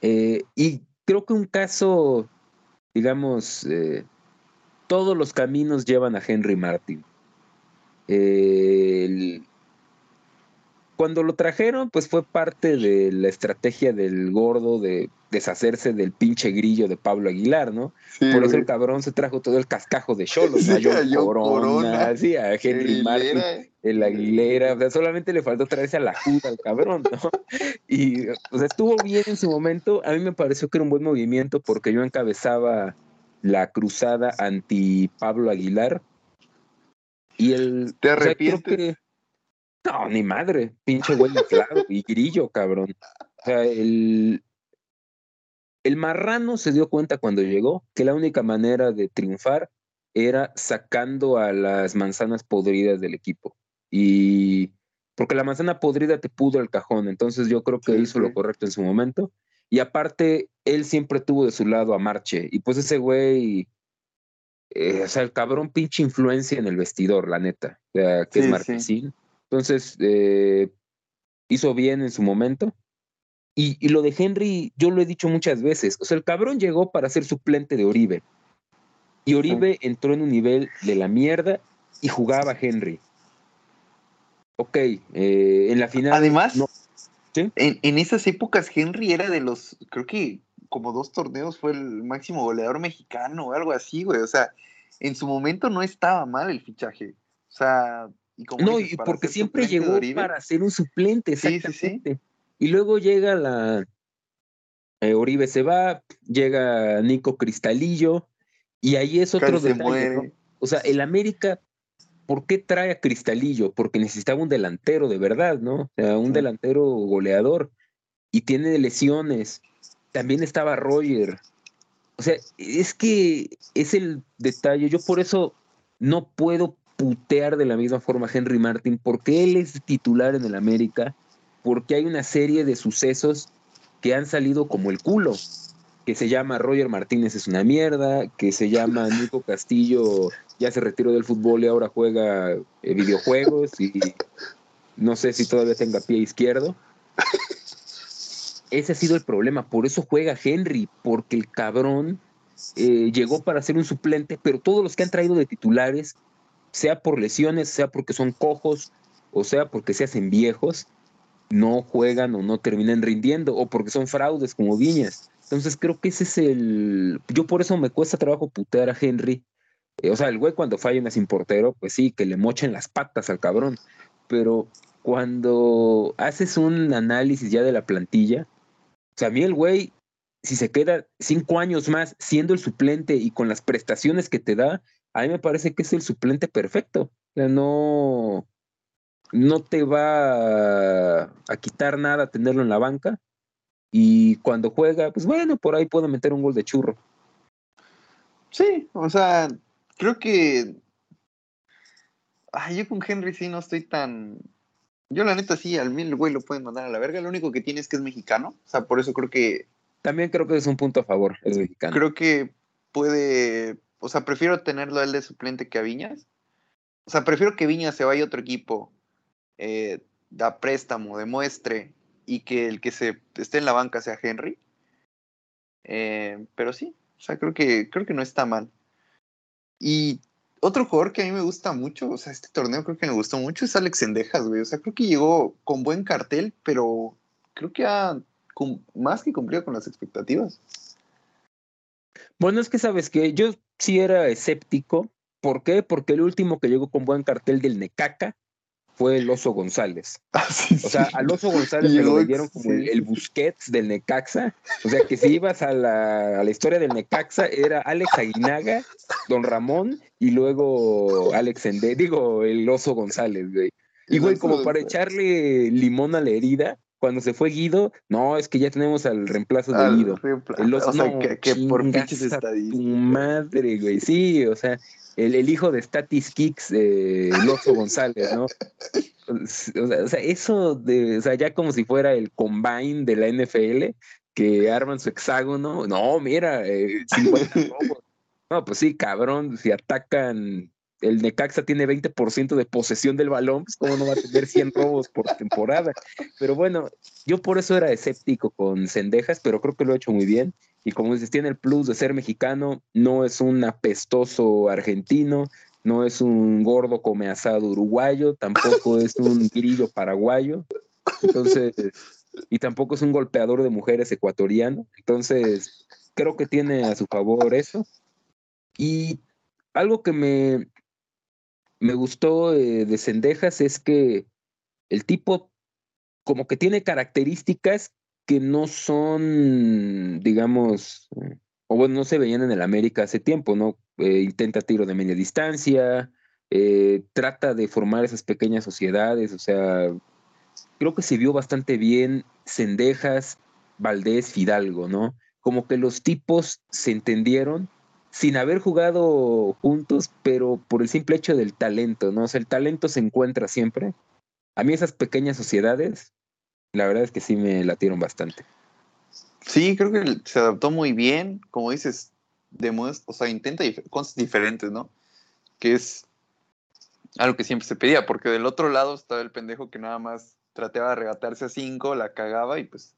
eh, y creo que un caso, digamos, eh, todos los caminos llevan a Henry Martin. el, cuando lo trajeron, pues fue parte de la estrategia del gordo de deshacerse del pinche grillo de Pablo Aguilar, ¿no? Por eso el cabrón se trajo todo el cascajo de Cholos, sí, a Corona, a Henry Martin, el Aguilera, o sea, solamente le faltó traerse a la juda al cabrón, ¿no? Y, o sea, estuvo bien en su momento, a mí me pareció que era un buen movimiento porque yo encabezaba la cruzada anti Pablo Aguilar, y el... ¿Te arrepientes? No, ni madre, pinche güey claro, y grillo, cabrón. O sea, el, el marrano se dio cuenta cuando llegó que la única manera de triunfar era sacando a las manzanas podridas del equipo. Y porque la manzana podrida te pudo el cajón, entonces yo creo que hizo lo correcto en su momento. Y aparte, él siempre tuvo de su lado a Marche. Y pues ese güey, eh, o sea, el cabrón pinche influencia en el vestidor, la neta. O sea, que es Marquesín. Entonces, eh, hizo bien en su momento. Y, lo de Henry, yo lo he dicho muchas veces. O sea, el cabrón llegó para ser suplente de Oribe. Y Oribe entró en un nivel de la mierda y jugaba Henry. ok, eh, en la final. Además, en, en, esas épocas Henry era de los, creo que como dos torneos fue el máximo goleador mexicano o algo así, güey. O sea, en su momento no estaba mal el fichaje. O sea, y como no, y porque siempre llegó para ser un suplente, exactamente. Y luego llega la. Eh, Oribe se va, llega Nico Cristalillo, y ahí es otro detalle. O sea, el América, ¿por qué trae a Cristalillo? Porque necesitaba un delantero de verdad, ¿no? O sea, un delantero goleador. Y tiene lesiones. También estaba Roger. O sea, es que es el detalle. Yo por eso no puedo putear de la misma forma a Henry Martin, porque él es titular en el América, porque hay una serie de sucesos que han salido como el culo, que se llama Roger Martínez es una mierda, que se llama Nico Castillo ya se retiró del fútbol y ahora juega eh, videojuegos y no sé si todavía tenga pie izquierdo. Ese ha sido el problema, por eso juega Henry, porque el cabrón eh, llegó para ser un suplente, pero todos los que han traído de titulares sea por lesiones, sea porque son cojos, o sea porque se hacen viejos, no juegan o no terminan rindiendo, o porque son fraudes como Viñas. Entonces creo que ese es el... Yo por eso me cuesta trabajo putear a Henry. Eh, o sea, el güey cuando falla sin portero, pues sí, que le mochen las patas al cabrón. Pero cuando haces un análisis ya de la plantilla, o sea, a mí el güey, si se queda cinco años más siendo el suplente y con las prestaciones que te da, a mí me parece que es el suplente perfecto. O sea, no, no te va a, quitar nada tenerlo en la banca. Y cuando juega, pues bueno, por ahí puedo meter un gol de churro. Sí, o sea, creo que. Ay, yo con Henry sí no estoy tan. Yo, la neta, sí, al mil güey lo pueden mandar a la verga. Lo único que tiene es que es mexicano. O sea, por eso creo que. También creo que es un punto a favor, es mexicano. Creo que puede o sea, prefiero tenerlo a él de suplente que a Viñas. O sea, prefiero que Viñas se vaya a otro equipo, eh, da préstamo, demuestre, y que el que se esté en la banca sea Henry. Eh, pero sí, o sea, creo que, creo que no está mal. Y otro jugador que a mí me gusta mucho, o sea, este torneo creo que me gustó mucho, es Alex Endejas, güey. O sea, creo que llegó con buen cartel, pero creo que ha más que cumplido con las expectativas. Bueno, es que sabes que yo sí era escéptico. ¿Por qué? Porque el último que llegó con buen cartel del Necaca fue el Oso González. Ah, o sea, al Oso González le lo vendieron como el, Busquets del Necaxa. O sea, que si ibas a la, a la, historia del Necaxa, era Alex Aguinaga, Don Ramón y luego Alex Ende, digo, el Oso González, güey. Y güey, como para echarle limón a la herida, cuando se fue Guido, no, es que ya tenemos al reemplazo de Guido. o sea, que, por pinches estadísticas. madre, güey. Sí, o sea, el, el hijo de Statis Kicks, eh, Loso González, ¿no? O sea, eso de, o sea, ya como si fuera el combine de la NFL, que arman su hexágono. No, mira, eh, 50 No, pues sí, cabrón, si atacan el Necaxa tiene 20% de posesión del balón, pues cómo no va a tener 100 robos por temporada. Pero bueno, yo por eso era escéptico con Cendejas, pero creo que lo ha hecho muy bien. Y como dices, tiene el plus de ser mexicano, no es un apestoso argentino, no es un gordo come asado uruguayo, tampoco es un grillo paraguayo. Entonces, y tampoco es un golpeador de mujeres ecuatoriano. Entonces, creo que tiene a su favor eso. Y algo que me, me gustó eh, de Cendejas es que el tipo como que tiene características que no son, digamos, o bueno, no se veían en el América hace tiempo, ¿no? Eh, intenta tiro de media distancia, eh, trata de formar esas pequeñas sociedades, o sea, creo que se vio bastante bien Cendejas, Valdés, Fidalgo, ¿no? Como que los tipos se entendieron sin haber jugado juntos, pero por el simple hecho del talento, ¿no? O sea, el talento se encuentra siempre. A mí esas pequeñas sociedades, la verdad es que sí me latieron bastante. Sí, creo que se adaptó muy bien, como dices, demuestra, o sea, intenta cosas diferentes, ¿no? Que es algo que siempre se pedía, porque del otro lado estaba el pendejo que nada más trataba de regatarse a cinco, la cagaba y pues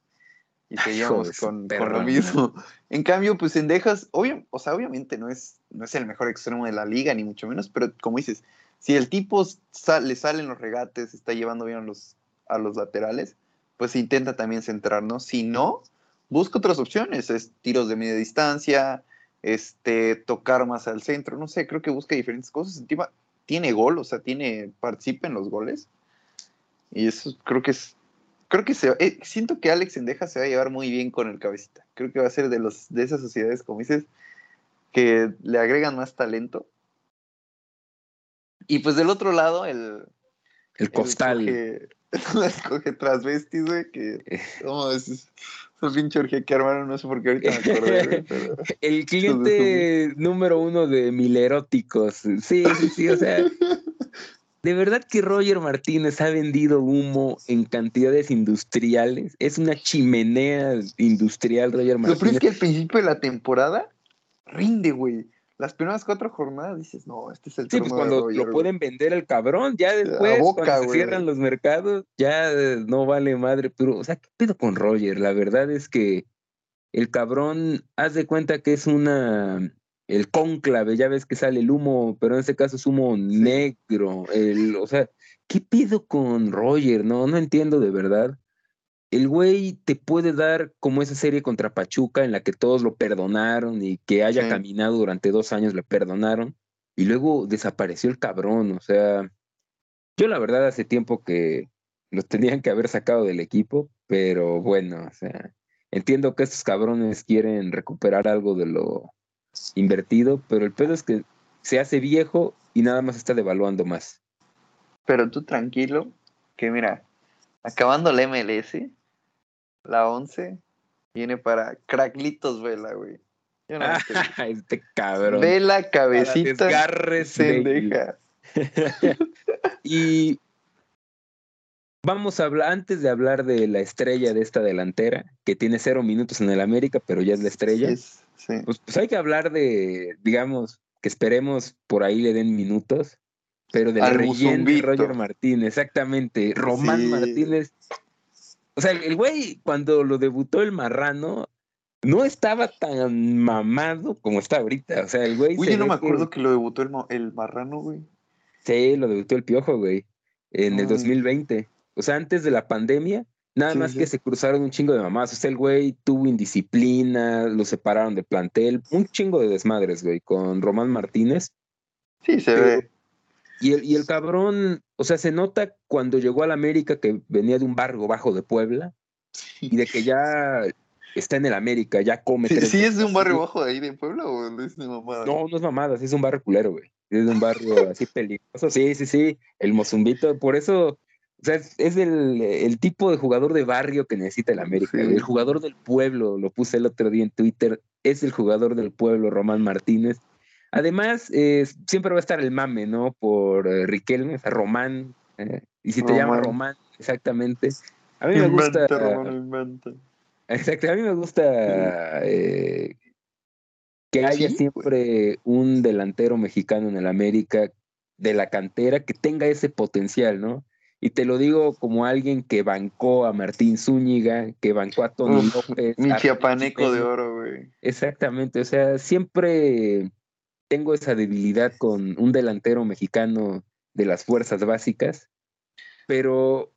y seguíamos con, con, lo mismo. En cambio, pues en Dejas, obvio, o sea, obviamente no es, no es el mejor extremo de la liga, ni mucho menos, pero como dices, si el tipo sal, le salen los regates, está llevando bien a los, a los laterales, pues intenta también centrarnos. Si no, busca otras opciones, es tiros de media distancia, este, tocar más al centro, no sé, creo que busca diferentes cosas. Encima tiene gol, o sea, tiene, participa en los goles. Y eso creo que es, creo que se, eh, siento que Alex Endeja se va a llevar muy bien con el cabecita. Creo que va a ser de, los, de esas sociedades, como dices, que le agregan más talento. Y pues del otro lado, el... El costal. El transvestis, güey, que... ¿Cómo es? Esos pinche orgía que armaron, no sé por qué ahorita me acordé, pero... El cliente número uno de mileróticos. Sí, sí, sí, o sea... De verdad que Roger Martínez ha vendido humo en cantidades industriales. Es una chimenea industrial, Roger Martínez. Lo peor es que al principio de la temporada rinde, güey. Las primeras cuatro jornadas dices, no, este es el Sí, pues cuando lo pueden vender el cabrón, ya después, cuando se cierran los mercados, ya no vale madre. Pero, o sea, ¿qué pedo con Roger? La verdad es que el cabrón, haz de cuenta que es una el cónclave, ya ves que sale el humo, pero en este caso es humo negro. El, o sea, ¿qué pido con Roger? No, no entiendo de verdad. El güey te puede dar como esa serie contra Pachuca en la que todos lo perdonaron y que haya caminado durante dos años le perdonaron y luego desapareció el cabrón. O sea, yo la verdad hace tiempo que los tenían que haber sacado del equipo, pero bueno, o sea, entiendo que estos cabrones quieren recuperar algo de lo invertido, pero el pedo es que se hace viejo y nada más está devaluando más. Pero tú tranquilo, que mira, acabando la MLS, la 11 viene para Cracklitos Vela, güey. este cabrón. Vela, cabecita. se deja. y vamos a hablar, antes de hablar de la estrella de esta delantera, que tiene cero minutos en el América, pero ya es la estrella. Pues, pues, hay que hablar de, digamos, que esperemos por ahí le den minutos, pero del relleno de Roger Martínez, exactamente. Román Martínez. O sea, el güey, cuando lo debutó el marrano, no estaba tan mamado como está ahorita. O sea, el güey. Uy, yo no me acuerdo que... lo debutó el, el marrano, güey. Sí, lo debutó el piojo, güey. En el 2020. O sea, antes de la pandemia, Nada más que se cruzaron un chingo de mamás. O sea, el güey tuvo indisciplina, lo separaron de plantel, un chingo de desmadres, güey, con Román Martínez. Sí, se ve. Y el, y el cabrón, o sea, se nota cuando llegó a la América que venía de un barrio bajo de Puebla y de que ya está en el América, ya come. Sí, ¿sí es de un barrio bajo de ahí de Puebla o es de mamada? No, no es mamada, es un barrio culero, güey. Es de un barrio así peligroso. Sí, sí, sí. El Mozumbito, por eso o sea, es, el, tipo de jugador de barrio que necesita el América. El jugador del pueblo, lo puse el otro día en Twitter, es el jugador del pueblo, Román Martínez. Además, siempre va a estar el mame, ¿no? Por eh, Riquelme, o sea, Román. Eh, y si te llama Román, exactamente. A mí me gusta. Exacto, a mí me gusta eh, que haya siempre un delantero mexicano en el América de la cantera que tenga ese potencial, ¿no? Y te lo digo como alguien que bancó a Martín Zúñiga, que bancó a Tony López. Mi chiapaneco de oro, güey. Exactamente, o sea, siempre tengo esa debilidad con un delantero mexicano de las fuerzas básicas, pero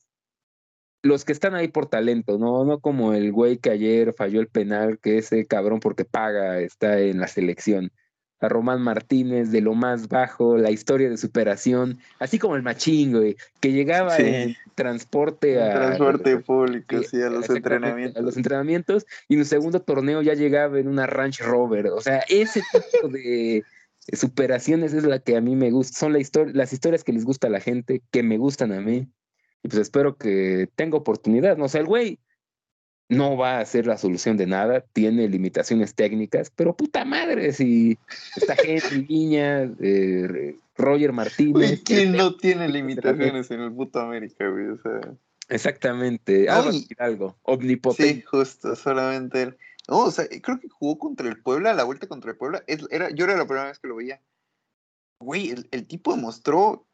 los que están ahí por talento, no, no como el güey que ayer falló el penal, que ese cabrón porque paga está en la selección a Román Martínez de lo más bajo, la historia de superación, así como el machín, güey, que llegaba en transporte a... Transporte público, sí, a los entrenamientos. A los entrenamientos, y en un segundo torneo ya llegaba en una Ranch Rover, o sea, ese tipo de superaciones es la que a mí me gusta, son la las historias que les gusta a la gente, que me gustan a mí, y pues espero que tenga oportunidad, no o sea, el güey no va a ser la solución de nada, tiene limitaciones técnicas, pero puta madre, si esta gente, Viña, eh, Roger Martínez. ¿Quién no tiene limitaciones en el puto América, güey? O sea. Exactamente, algo, omnipotente. Sí, justo, solamente él. No, o sea, creo que jugó contra el Puebla, la vuelta contra el Puebla. Era, yo era la primera vez que lo veía. Güey, el, el tipo demostró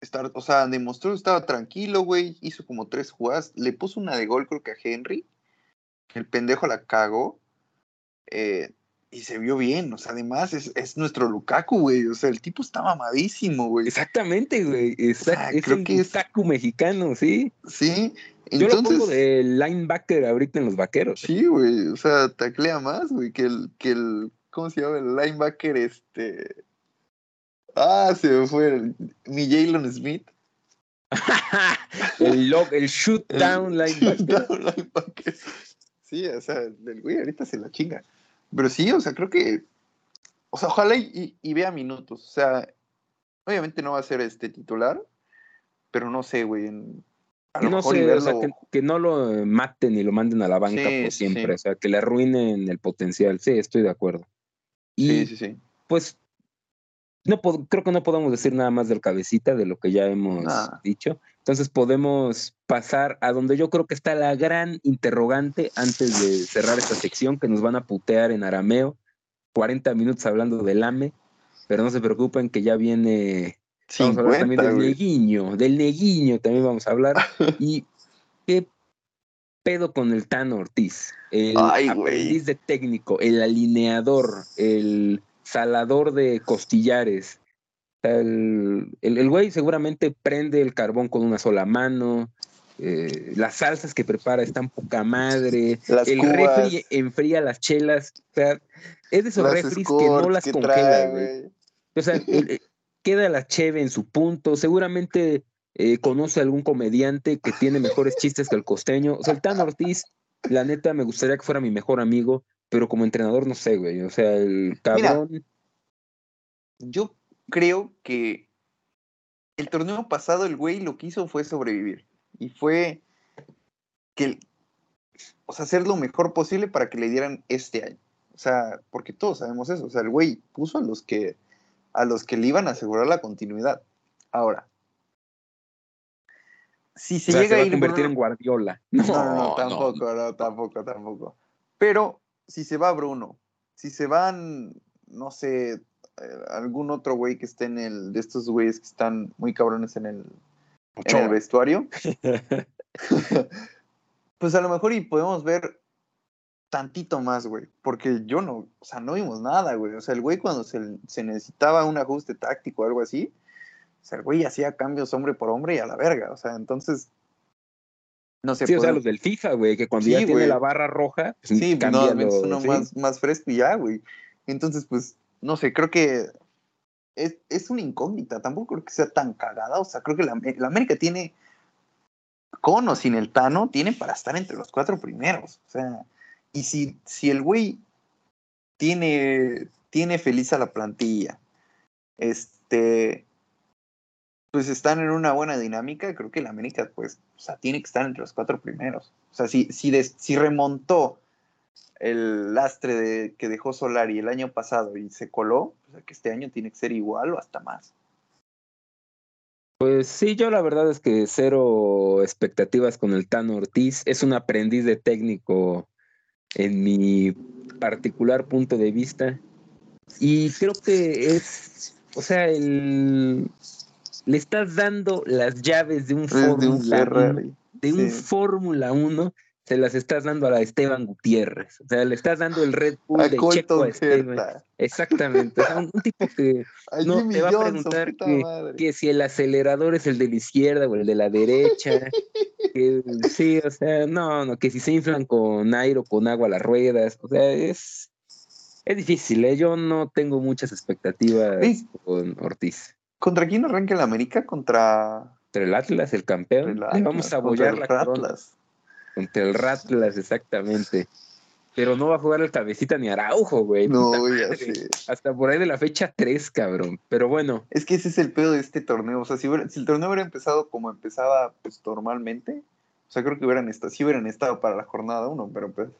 estar, o sea, demostró que estaba tranquilo, güey, hizo como tres jugadas, le puso una de gol creo que a Henry, el pendejo la cagó, eh, y se vio bien. O sea, además es, es nuestro Lukaku, güey. O sea, el tipo está mamadísimo, güey. Exactamente, güey. Exact, Ah, es creo el que es- Lukaku mexicano, sí. Sí, Yo lo pongo entonces. de linebacker ahorita en los vaqueros. Sí, güey. O sea, taclea más, güey, que el, que el. ¿Cómo se llama? El linebacker, este. Ah, se me fue. el- mi Jalen Smith. el, log, el shoot El- down linebacker. Linebacker. Sí, o sea, del güey ahorita se la chinga. Pero sí, o sea, creo que. O sea, ojalá y, vea minutos. O sea, obviamente no va a ser este titular, pero no sé, güey. en- A lo No mejor sé, o sea, verlo- que, que no lo maten y lo manden a la banca Sí, por siempre, sí. o sea, que le arruinen el potencial. Sí, estoy de acuerdo. Y Sí, sí, sí. pues no creo que no podemos decir nada más del cabecita de lo que ya hemos Nah. dicho. Entonces podemos pasar a donde yo creo que está la gran interrogante antes de cerrar esta sección, que nos van a putear en arameo, 40 minutos hablando del AME, pero no se preocupen que ya viene Vamos a hablar también 50, del güey. neguiño, del neguiño también vamos a hablar. ¿Y qué pedo con el Tano Ortiz? El Ay, güey. de técnico, el alineador, el salador de costillares. El, el, el güey seguramente prende el carbón con una sola mano. eh, las salsas que prepara están poca madre. Las el cubas, refri enfría las chelas. O sea, es de esos refris que no las que congela, güey. O sea, el- el- queda la cheve en su punto. Seguramente eh, conoce algún comediante que tiene mejores chistes que el costeño. O sea, el Tano Ortiz, la neta, me gustaría que fuera mi mejor amigo, pero como entrenador no sé, güey. O sea, el cabrón. Yo creo que el torneo pasado el güey lo que hizo fue sobrevivir. Y fue que, o sea, hacer lo mejor posible para que le dieran este año. O sea, porque todos sabemos eso. O sea, el güey puso a los que, a los que le iban a asegurar la continuidad. Ahora, si se o sea, llega va a a ir convertir en Guardiola. no, no, no, tampoco, no, tampoco, tampoco. Pero si se va Bruno, si se van, no sé, eh, algún otro güey que esté en el, de estos güeyes que están muy cabrones en el, en el vestuario, pues a lo mejor y podemos ver tantito más, güey, porque yo no, o sea, no vimos nada, güey. O sea, el güey cuando se, se necesitaba un ajuste táctico o algo así, o sea, el güey hacía cambios hombre por hombre y a la verga, o sea, entonces, no sé. Sí, o sea, los del FIFA, güey, que cuando Sí, ya tiene la barra roja, pues, Sí, pues, no, es uno sí. más, más fresco y ya, güey. Entonces, pues, no sé, creo que es, es una incógnita. Tampoco creo que sea tan cagada. O sea, creo que la, la América tiene, con o sin el Tano, tiene para estar entre los cuatro primeros. O sea, y si, si el güey tiene, tiene feliz a la plantilla, este, pues están en una buena dinámica, creo que la América, pues, o sea, tiene que estar entre los cuatro primeros. O sea, si, si, si remontó el lastre de, que dejó Solari el año pasado y se coló, o sea, que este año tiene que ser igual o hasta más. Pues sí, yo la verdad es que cero expectativas con el Tano Ortiz. Es un aprendiz de técnico en mi particular punto de vista. Y creo que es, o sea, el, le estás dando las llaves de un Fórmula 1, Ferrari. de un sí. Fórmula 1, se las estás dando a la Esteban Gutiérrez. O sea, le estás dando el Red Bull A de Checo a Colton Esteban. Exactamente. O sea, un, un tipo que No, te va a preguntar que- si el acelerador es el de la izquierda o el de la derecha, que sí, o sea, no, no, que si se inflan con aire o con agua las ruedas, o sea, es, es difícil, ¿eh? yo no tengo muchas expectativas Sí. con Ortiz. ¿Contra quién arranca el América? Contra Entre el Atlas, el campeón, el Atlas, vamos a contra el la corona. Atlas. Contra el Ratlas, exactamente. Pero no va a jugar el cabecita ni Araujo, güey. No, ya sé. Hasta por ahí de la fecha 3, cabrón. Pero bueno, Es que ese es el pedo de este torneo. O sea, si, hubiera- si el torneo hubiera empezado como empezaba pues normalmente, o sea, creo que hubieran estado, sí hubieran estado para la jornada uno, pero pues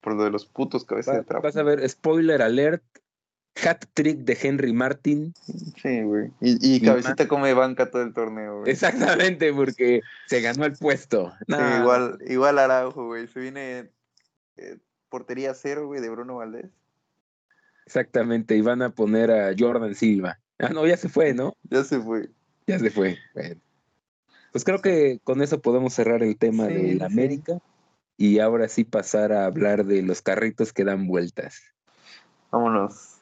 por lo de los putos cabezas de trapo. vas a ver, spoiler alert, hat trick de Henry Martin. Sí, güey. Y, y Y cabecita come banca todo el torneo, güey. Exactamente, porque se ganó el puesto. Sí, No, igual, igual Araujo, güey. Se viene eh, portería cero, güey, de Bruno Valdés. Exactamente, y van a poner a Jordan Silva. Ah, no, ya se fue, ¿no? Ya se fue. Ya se fue. Bueno. Pues creo que con eso podemos cerrar el tema Sí, de la sí. América y ahora sí pasar a hablar de los carritos que dan vueltas. Vámonos.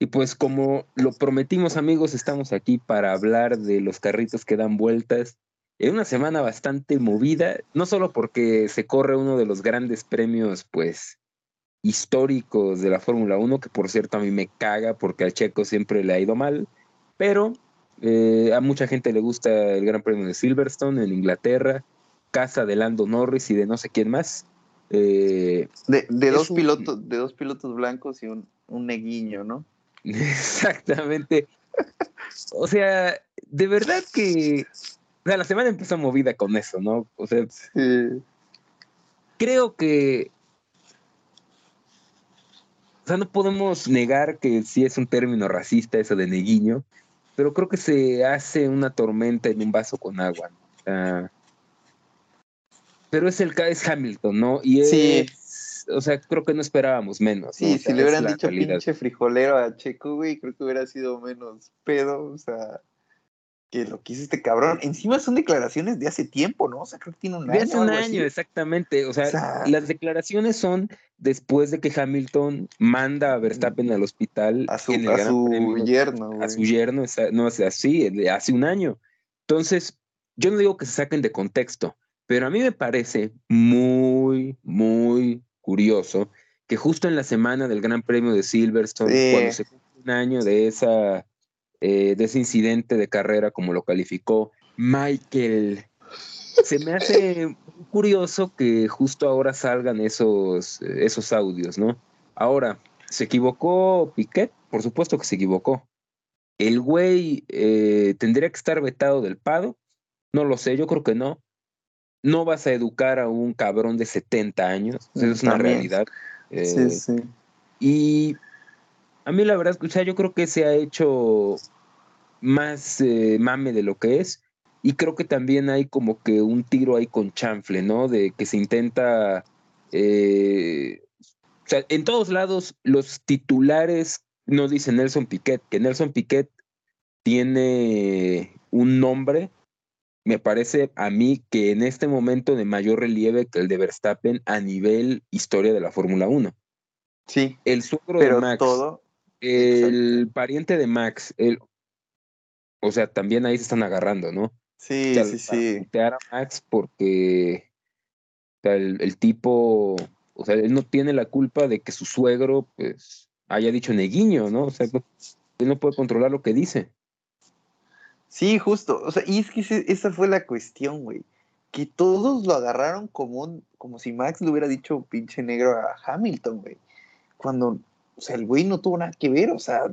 Y pues como lo prometimos amigos, estamos aquí para hablar de los carritos que dan vueltas. En una semana bastante movida, no solo porque se corre uno de los grandes premios, pues, históricos de la Fórmula 1, que por cierto a mí me caga porque al checo siempre le ha ido mal, pero eh, a mucha gente le gusta el Gran Premio de Silverstone en Inglaterra, casa de Lando Norris y de no sé quién más. Eh, De, de dos un- pilotos, de dos pilotos blancos y un, un neguiño, ¿no? Exactamente. O sea, de verdad que. O sea, la semana empezó movida con eso, ¿no? O sea, Sí. creo que. O sea, no podemos negar que sí es un término racista eso de neguiño, pero creo que se hace una tormenta en un vaso con agua. ¿no? O sea, pero es el es Hamilton, ¿no? Y es. Sí. O sea, creo que no esperábamos menos. ¿no? Sí, O si sea, le hubieran dicho realidad. pinche frijolero a Checo, güey, creo que hubiera sido menos pedo, o sea, que lo que hizo este cabrón. Encima son declaraciones de hace tiempo, ¿no? O sea, creo que tiene un De año. hace o un año, así. exactamente. O sea, O sea- las declaraciones son después de que Hamilton manda a Verstappen al hospital A su, a su Premio, yerno, güey. a su yerno, no así, de hace un año. Entonces, yo no digo que se saquen de contexto, pero a mí me parece muy, muy curioso que justo en la semana del Gran Premio de Silverstone, Sí. cuando se cumple un año de esa eh, de ese incidente de carrera, como lo calificó Michael, se me hace curioso que justo ahora salgan esos, esos audios, ¿no? Ahora, ¿se equivocó Piquet? Por supuesto que se equivocó. ¿El güey eh, tendría que estar vetado del pado? No lo sé, yo creo que no. No vas a educar a un cabrón de 70 años, eso es una También. realidad. Eh, Sí, sí. y a mí la verdad, escucha, yo creo que se ha hecho más eh, mame de lo que es. Y creo que también hay como que un tiro ahí con chanfle, ¿no? De que se intenta... eh, o sea, en todos lados los titulares no dicen Nelson Piquet, que Nelson Piquet tiene un nombre, me parece a mí que en este momento de mayor relieve que el de Verstappen a nivel historia de la Fórmula 1 Sí, el suegro de Max, todo. el pariente de Max, el, o sea, también ahí se están agarrando, ¿no? Sí, O sea, sí, sí. a Max porque o sea, el, el tipo, o sea, él no tiene la culpa de que su suegro, pues, haya dicho neguiño, ¿no? O sea, no- él no puede controlar lo que dice. Sí, justo. O sea, y es que esa fue la cuestión, güey. Que todos lo agarraron como un, como si Max le hubiera dicho pinche negro a Hamilton, güey. Cuando, o sea, el güey no tuvo nada que ver. O sea,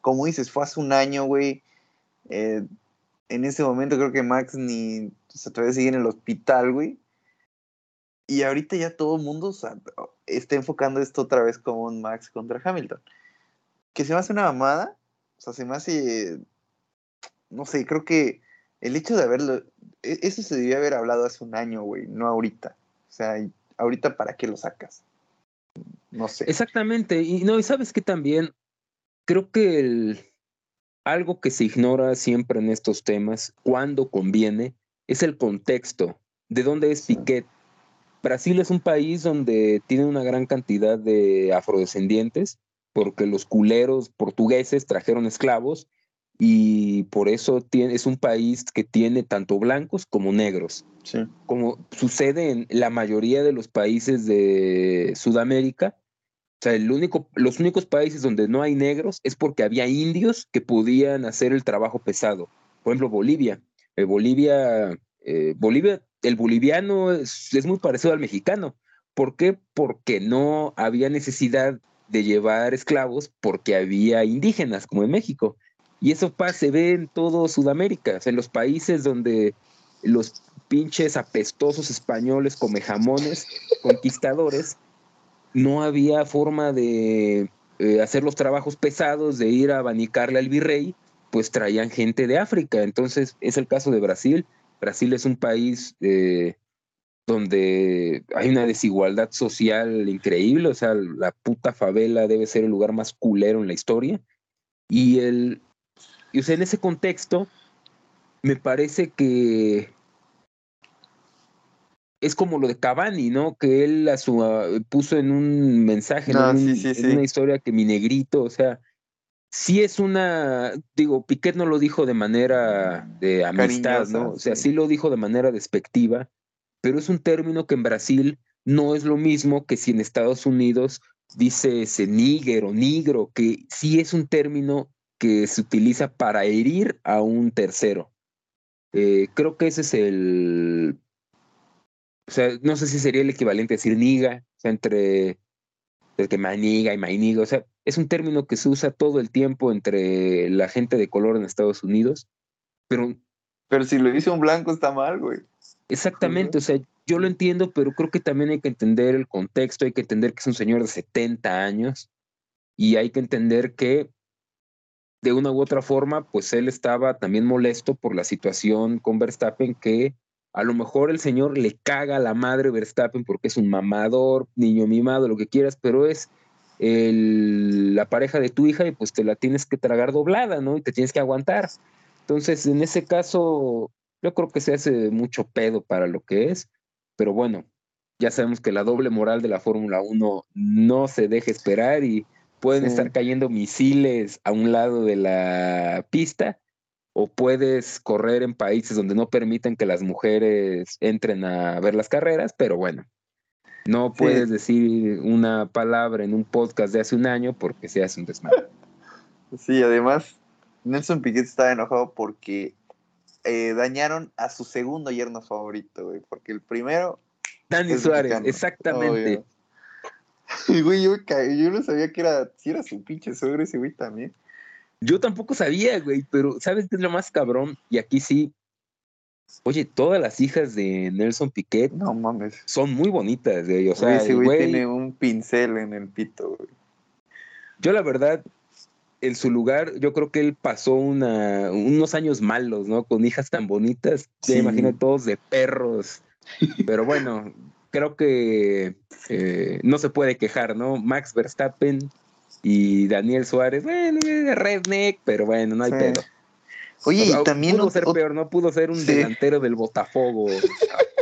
como dices, fue hace un año, güey. Eh, en ese momento creo que Max ni, o sea, todavía sigue en el hospital, güey. Y ahorita ya todo el mundo está enfocando esto otra vez como un Max contra Hamilton. Que se me hace una mamada. O sea, se me hace no sé, creo que el hecho de haberlo, e- eso se debió haber hablado hace un año, güey, no ahorita. O sea, ahorita para qué lo sacas. No sé. Exactamente, y no, y sabes que también creo que el, algo que se ignora siempre en estos temas, cuando conviene, es el contexto. ¿De dónde es. Piquet? Brasil es un país donde tiene una gran cantidad de afrodescendientes, porque los culeros portugueses trajeron esclavos y por eso tiene, es un país que tiene tanto blancos como negros Sí. como sucede en la mayoría de los países de Sudamérica. O sea, el único, los únicos países donde no hay negros es porque había indios que podían hacer el trabajo pesado. Por ejemplo, Bolivia. Eh, Bolivia, eh, Bolivia, el boliviano es, es muy parecido al mexicano. ¿Por qué? Porque no había necesidad de llevar esclavos porque había indígenas, como en México. Y eso se ve en todo Sudamérica, en los países donde los pinches apestosos españoles come jamones, conquistadores, no había forma de eh, hacer los trabajos pesados, de ir a abanicarle al virrey, pues traían gente de África. Entonces es el caso de Brasil. Brasil es un país eh, donde hay una desigualdad social increíble, o sea, la puta favela debe ser el lugar más culero en la historia. Y el, y o sea, en ese contexto, me parece que es como lo de Cavani, ¿no? Que él a su, ah, puso en un mensaje, ¿no? No, en, sí, un- sí, en sí. una historia que mi negrito, o sea, sí es una, digo, Piquet no lo dijo de manera de amistad, Cariñosa, ¿no? O sea, sí. sí lo dijo de manera despectiva, pero es un término que en Brasil no es lo mismo que si en Estados Unidos dice ese níger o nigro, que sí es un término que se utiliza para herir a un tercero. Eh, creo que ese es el, o sea, no sé si sería el equivalente a decir niga, o sea, entre el que maniga y mainiga, o sea, es un término que se usa todo el tiempo entre la gente de color en Estados Unidos, pero Pero si lo dice un blanco está mal, güey. exactamente, o sea, yo lo entiendo, pero creo que también hay que entender el contexto, hay que entender que es un señor de 70 años y hay que entender que de una u otra forma, pues él estaba también molesto por la situación con Verstappen que a lo mejor el señor le caga a la madre Verstappen porque es un mamador, niño mimado, lo que quieras, pero es el- la pareja de tu hija y pues te la tienes que tragar doblada, ¿no? Y te tienes que aguantar. Entonces, en ese caso, yo creo que se hace mucho pedo para lo que es, pero bueno, ya sabemos que la doble moral de la Fórmula 1 no se deja esperar y pueden Sí. estar cayendo misiles a un lado de la pista o puedes correr en países donde no permiten que las mujeres entren a ver las carreras, pero bueno, no Sí. puedes decir una palabra en un podcast de hace un año porque se hace un desmadre. Sí, además, Nelson Piquet estaba enojado porque eh, dañaron a su segundo yerno favorito, güey. Porque el primero. Dani Suárez, mexicano, exactamente. obvio. Y, güey, yo, yo no sabía que era, si era su pinche suegro ese güey también. Yo tampoco sabía, güey, pero ¿sabes qué es lo más cabrón? Y aquí sí. Oye, todas las hijas de Nelson Piquet No mames. son muy bonitas, güey. O sea, ese güey güey, tiene un pincel en el pito, güey. yo la verdad, en su lugar, yo creo que él pasó una, unos años malos, ¿no? Con hijas tan bonitas, Sí. ya imagino todos de perros. Pero bueno, creo que eh, no se puede quejar, ¿no? Max Verstappen y Daniel Suárez, bueno, eh, redneck, pero bueno, no hay Sí. pedo. Oye, O sea, y también. pudo ot- ser peor, ¿no? Pudo ser un Sí. delantero del Botafogo.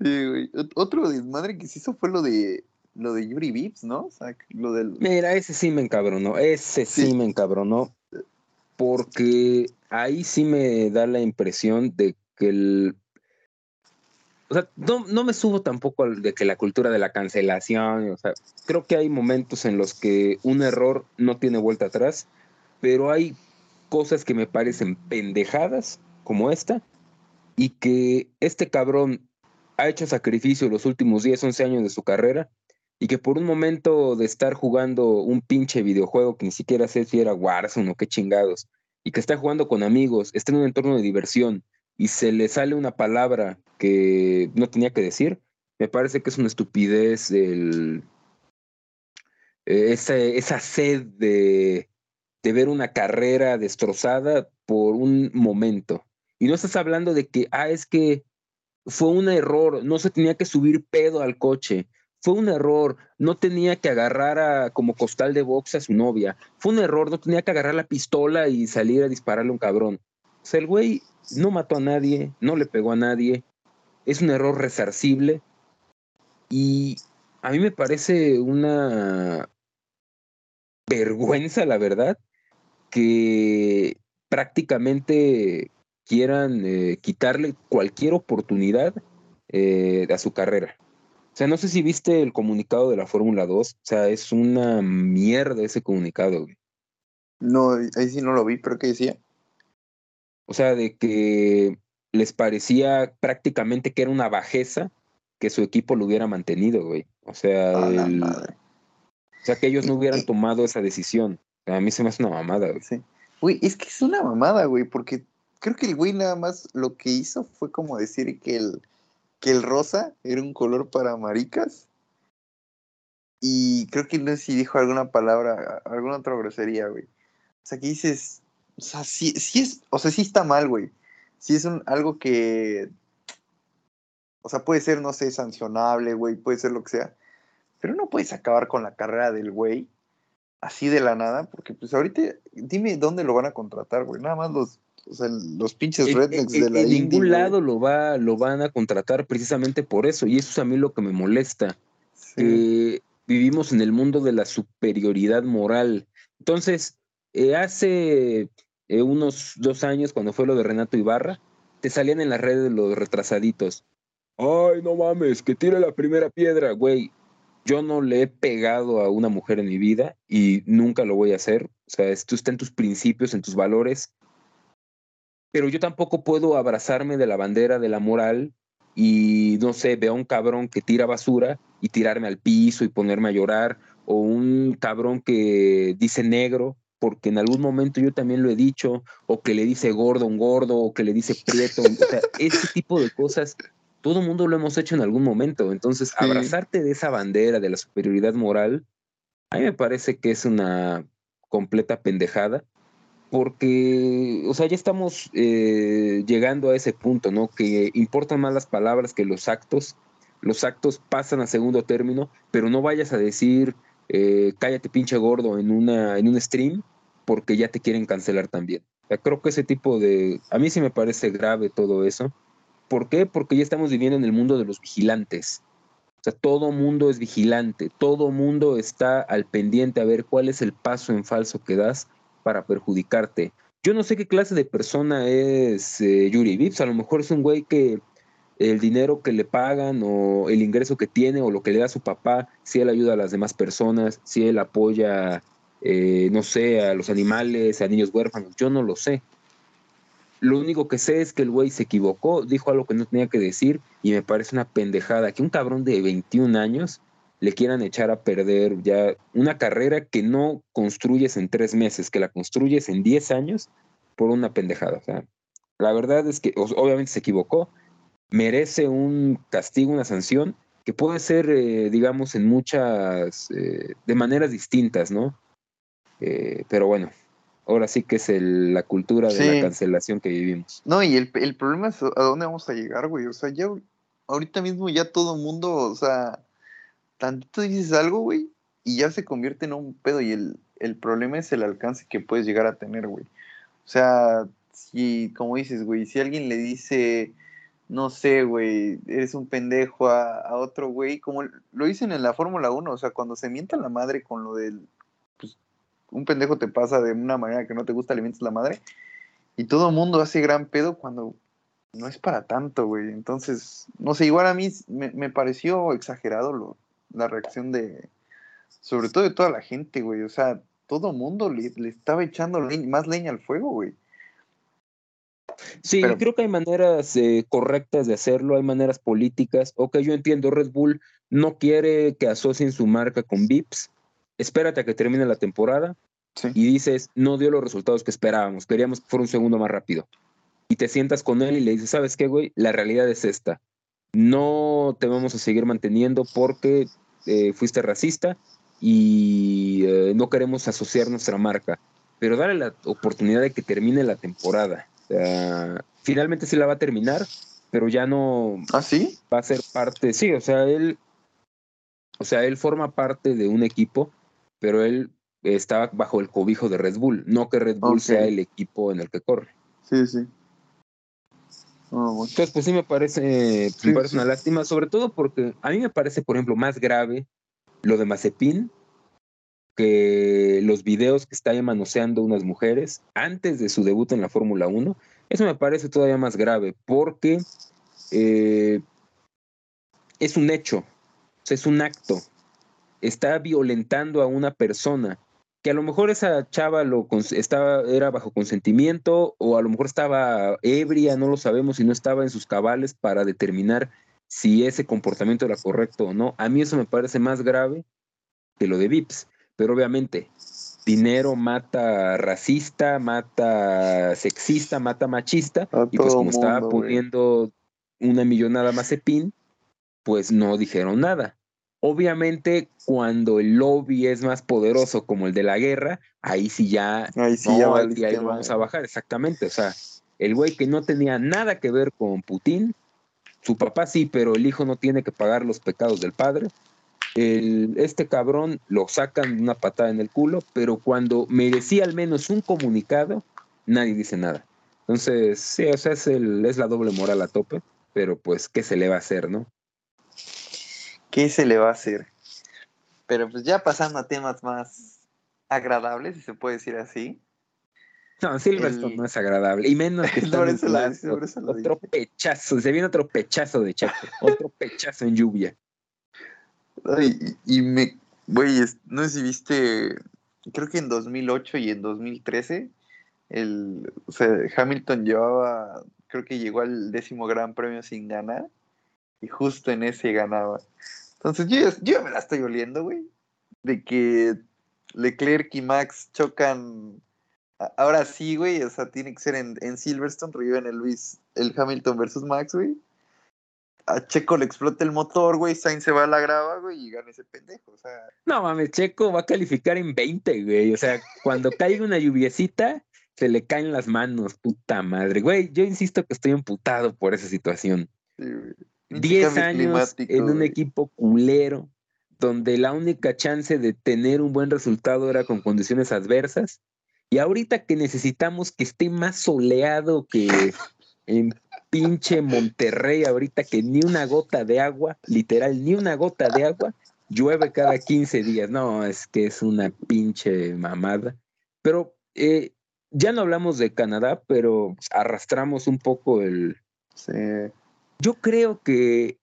Sí, güey. Ot- Otro desmadre que se hizo fue lo de lo de Yuri Vips, ¿no? O sea, lo del. Mira, ese sí me encabronó, ese sí, Sí. me encabronó, porque ahí sí me da la impresión de que el... O sea, no, no me subo tampoco al de que la cultura de la cancelación, o sea, creo que hay momentos en los que un error no tiene vuelta atrás, pero hay cosas que me parecen pendejadas como esta y que este cabrón ha hecho sacrificio los últimos 10, 11 años de su carrera y que por un momento de estar jugando un pinche videojuego que ni siquiera sé si era Warzone o qué chingados, y que está jugando con amigos, está en un entorno de diversión y se le sale una palabra que no tenía que decir, me parece que es una estupidez eh, esa, esa sed de, de ver una carrera destrozada por un momento. Y no estás hablando de que, ah, es que fue un error, no se tenía que subir pedo al coche, fue un error, no tenía que agarrar a, como costal de box a su novia, fue un error, no tenía que agarrar la pistola y salir a dispararle a un cabrón. O sea, el güey no mató a nadie, no le pegó a nadie, es un error resarcible y a mí me parece una vergüenza, la verdad, que prácticamente quieran eh, quitarle cualquier oportunidad eh, a su carrera. O sea, no sé si viste el comunicado de la Fórmula 2. O sea, es una mierda ese comunicado, güey. No, ahí sí no lo vi, pero ¿qué decía? O sea, de que les parecía prácticamente que era una bajeza que su equipo lo hubiera mantenido, güey. O sea, el- madre. o sea, que ellos no hubieran tomado esa decisión. A mí se me hace una mamada, güey. Sí. Güey, es que es una mamada, güey, porque creo que el güey nada más lo que hizo fue como decir que el, que el rosa era un color para maricas. Y creo que no sé si dijo alguna palabra, alguna otra grosería, güey. O sea, que dices, o sea, sí, sí es, o sea, sí está mal, güey. sí es un, algo que, o sea, puede ser, no sé, sancionable, güey, puede ser lo que sea, pero no puedes acabar con la carrera del güey así de la nada, porque pues ahorita, dime dónde lo van a contratar, güey, nada más los, o sea, los pinches rednecks de la en indie, ningún güey. lado lo, va, lo van a contratar precisamente por eso, y eso es a mí lo que me molesta. Sí. que vivimos en el mundo de la superioridad moral. Entonces, eh, hace eh, unos dos años, cuando fue lo de Renato Ibarra, te salían en las redes los retrasaditos. Ay, no mames, que tire la primera piedra, güey. Yo no le he pegado a una mujer en mi vida y nunca lo voy a hacer. O sea, esto está en tus principios, en tus valores. Pero yo tampoco puedo abrazarme de la bandera de la moral y no sé, veo a un cabrón que tira basura y tirarme al piso y ponerme a llorar, o un cabrón que dice negro, porque en algún momento yo también lo he dicho, o que le dice gordo a un gordo, o que le dice prieto, o sea, ese tipo de cosas, todo el mundo lo hemos hecho en algún momento, entonces Sí. abrazarte de esa bandera de la superioridad moral, a mí me parece que es una completa pendejada, porque, o sea, ya estamos eh, llegando a ese punto, ¿no? Que importan más las palabras que los actos. Los actos pasan a segundo término, pero no vayas a decir eh, cállate pinche gordo en, una, en un stream porque ya te quieren cancelar también. Creo que ese tipo de... A mí sí me parece grave todo eso. ¿Por qué? Porque ya estamos viviendo en el mundo de los vigilantes. O sea, todo mundo es vigilante, todo mundo está al pendiente a ver cuál es el paso en falso que das para perjudicarte. Yo no sé qué clase de persona es eh, Yuri Vips, a lo mejor es un güey que el dinero que le pagan o el ingreso que tiene o lo que le da a su papá, si él ayuda a las demás personas, si él apoya, eh, no sé, a los animales, a niños huérfanos, yo no lo sé. Lo único que sé es que el güey se equivocó, dijo algo que no tenía que decir y me parece una pendejada que un cabrón de 21 años le quieran echar a perder ya una carrera que no construyes en tres meses, que la construyes en 10 años por una pendejada. La verdad es que obviamente se equivocó, merece un castigo, una sanción, que puede ser, eh, digamos, en muchas, eh, de maneras distintas, ¿no? Eh, pero bueno, ahora sí que es el- la cultura de la cancelación que vivimos. No, y el, el problema es a dónde vamos a llegar, güey. O sea, ya ahorita mismo ya todo el mundo, o sea, tantito dices algo, güey, y ya se convierte en un pedo. Y el, el problema es el alcance que puedes llegar a tener, güey. O sea, si, como dices, güey, si alguien le dice, no sé, güey, eres un pendejo a, a otro güey, como lo dicen en la Fórmula 1, o sea, cuando se mienta la madre con lo del, un pendejo te pasa de una manera que no te gusta, le la madre, y todo el mundo hace gran pedo cuando no es para tanto, güey. Entonces, no sé, igual a mí me, me pareció exagerado lo, la reacción de, sobre todo de toda la gente, güey. O sea, todo el mundo le, le estaba echando le- más leña al fuego, güey. Sí, Pero- creo que hay maneras eh, correctas de hacerlo, hay maneras políticas. Ok, yo entiendo, Red Bull no quiere que asocien su marca con Vips. Espérate a que termine la temporada Sí. y dices, no dio los resultados que esperábamos, queríamos que fuera un segundo más rápido. Y te sientas con él y le dices, ¿sabes qué, güey? La realidad es esta. No te vamos a seguir manteniendo porque eh, fuiste racista y eh, no queremos asociar nuestra marca. Pero dale la oportunidad de que termine la temporada. Finalmente sí la va a terminar, pero ya no ¿Ah, sí? va a ser parte, sí, o sea, él, o sea, él forma parte de un equipo, pero él está bajo el cobijo de Red Bull, no que Red Bull sea el equipo en el que corre. Sí, sí. Bueno. Entonces, pues sí me parece, Sí, me parece sí. una lástima, sobre todo porque a mí me parece, por ejemplo, más grave lo de Mazepin que los videos que está manoseando unas mujeres antes de su debut en la Fórmula 1. Eso me parece todavía más grave porque eh, es un hecho, o sea, es un acto. Está violentando a una persona que a lo mejor esa chava lo estaba, era bajo consentimiento o a lo mejor estaba ebria, no lo sabemos, y no estaba en sus cabales para determinar si ese comportamiento era correcto o no. A mí eso me parece más grave que lo de Vips, pero obviamente dinero mata racista, mata sexista, mata machista, A y pues como estaba mundo, poniendo una millonada más pin, pues no dijeron nada. Obviamente, cuando el lobby es más poderoso como el de la guerra, ahí sí ya, Ahí sí no, ya ahí vamos a madre. bajar, exactamente. O sea, el güey que no tenía nada que ver con Putin, su papá sí, pero el hijo no tiene que pagar los pecados del padre. El, este cabrón lo sacan una patada en el culo, pero cuando merecía al menos un comunicado, nadie dice nada. Entonces, sí, o sea, es, el, es la doble moral a tope, pero pues, ¿qué se le va a hacer, no? ¿Qué se le va a hacer? Pero pues ya pasando a temas más agradables, si se puede decir así. No, Silverstone El- no es agradable, y menos que está vinculado dije, por eso lo otro pechazo, se viene otro pechazo de Checo, otro pechazo en lluvia. Ay, y, me, güey, no sé si viste, creo que en 2008 y en 2013, el, o sea, Hamilton llevaba, creo que llegó al décimo gran premio sin ganar, y justo en ese ganaba. Entonces yo, yo me la estoy oliendo, güey, de que Leclerc y Max chocan, ahora sí, güey, o sea, tiene que ser en, en Silverstone, reviven el Luis, el Hamilton versus Max, güey. A Checo le explota el motor, güey, Sainz se va a la grava, güey, y gana ese pendejo, o sea... No mames, Checo va a calificar en 20, güey. O sea, cuando caiga una lluviecita, se le caen las manos, puta madre. Güey, yo insisto que estoy emputado por esa situación. Sí, güey. Pinche 10 cambio años en un equipo culero, donde la única chance de tener un buen resultado era con condiciones adversas. Y ahorita que necesitamos que esté más soleado que en pinche Monterrey, ahorita que ni una gota de agua, literal, ni una gota de agua, llueve cada 15 días. No, es que es una pinche mamada. Pero eh, ya no hablamos de Canadá, pero arrastramos un poco el, Sí. Yo creo que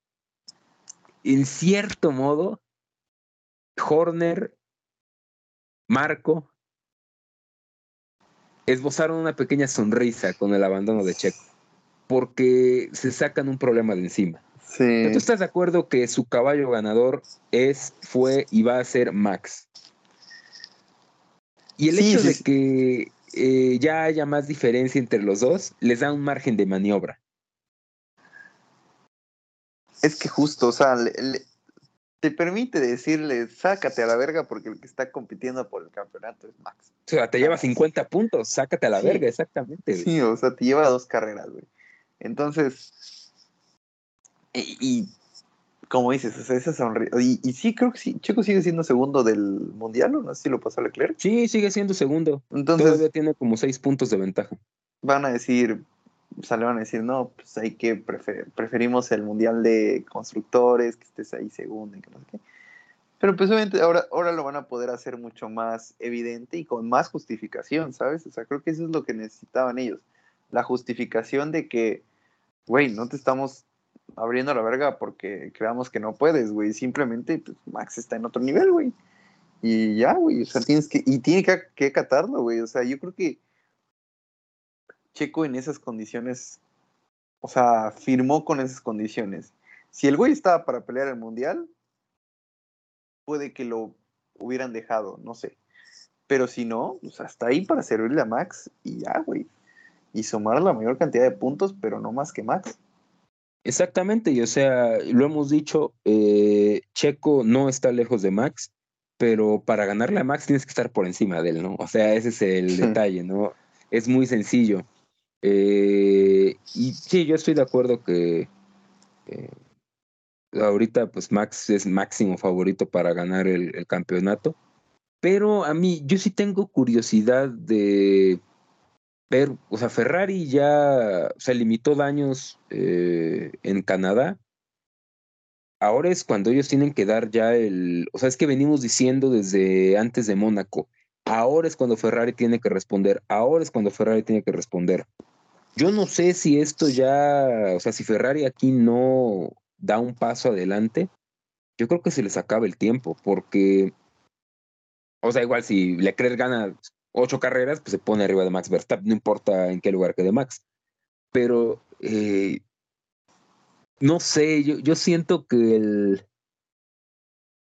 en cierto modo, Horner, Marco, esbozaron una pequeña sonrisa con el abandono de Checo, porque se sacan un problema de encima. Sí. ¿Tú estás de acuerdo que su caballo ganador es, fue y va a ser Max? Y el Sí, hecho sí, de que eh, ya haya más diferencia entre los dos les da un margen de maniobra. Es que justo, o sea, le- le- te permite decirle, sácate a la verga porque el que está compitiendo por el campeonato es Max. O sea, te lleva 50 puntos, sácate a la Sí. verga, exactamente. güey. Sí, o sea, te lleva dos carreras, güey. Entonces, y, y como dices, o sea, esa sonrisa. Y, y sí, creo que sí, Checo sigue siendo segundo del mundial, ¿o no? sé si lo pasó a Leclerc. Sí, sigue siendo segundo. Entonces, Todavía tiene como seis puntos de ventaja. van a decir, le van a decir, no, pues hay que prefer- preferimos el mundial de constructores, que estés ahí segundo y que no sé qué. Pero pues obviamente ahora, ahora lo van a poder hacer mucho más evidente y con más justificación, ¿sabes? O sea, creo que eso es lo que necesitaban ellos. La justificación de que, güey, no te estamos abriendo la verga porque creamos que no puedes, güey. Simplemente, pues, Max está en otro nivel, güey. Y ya, güey. O sea, tienes que, y tiene que, que acatarlo, güey. O sea, yo creo que Checo en esas condiciones, o sea, firmó con esas condiciones. Si el güey estaba para pelear el mundial, puede que lo hubieran dejado, no sé. Pero si no, pues hasta ahí para servirle a Max y ya, güey. Y sumar la mayor cantidad de puntos, pero no más que Max. Exactamente, y o sea, lo hemos dicho, eh, Checo no está lejos de Max, pero para ganarle a Max tienes que estar por encima de él, ¿no? O sea, ese es el detalle, ¿no? Es muy sencillo. Eh, y sí, yo estoy de acuerdo que ahorita pues Max es máximo favorito para ganar el, el campeonato, pero a mí yo sí tengo curiosidad de ver, o sea, Ferrari ya se limitó daños eh, en Canadá. Ahora es cuando ellos tienen que dar ya el, o sea, es que venimos diciendo desde antes de Mónaco, ahora es cuando Ferrari tiene que responder, ahora es cuando Ferrari tiene que responder. Yo no sé si esto ya, o sea, si Ferrari aquí no da un paso adelante, yo creo que se les acaba el tiempo, porque, o sea, igual si Leclerc gana ocho carreras, pues se pone arriba de Max Verstappen, no importa en qué lugar quede Max. Pero eh, no sé, yo, yo siento que el.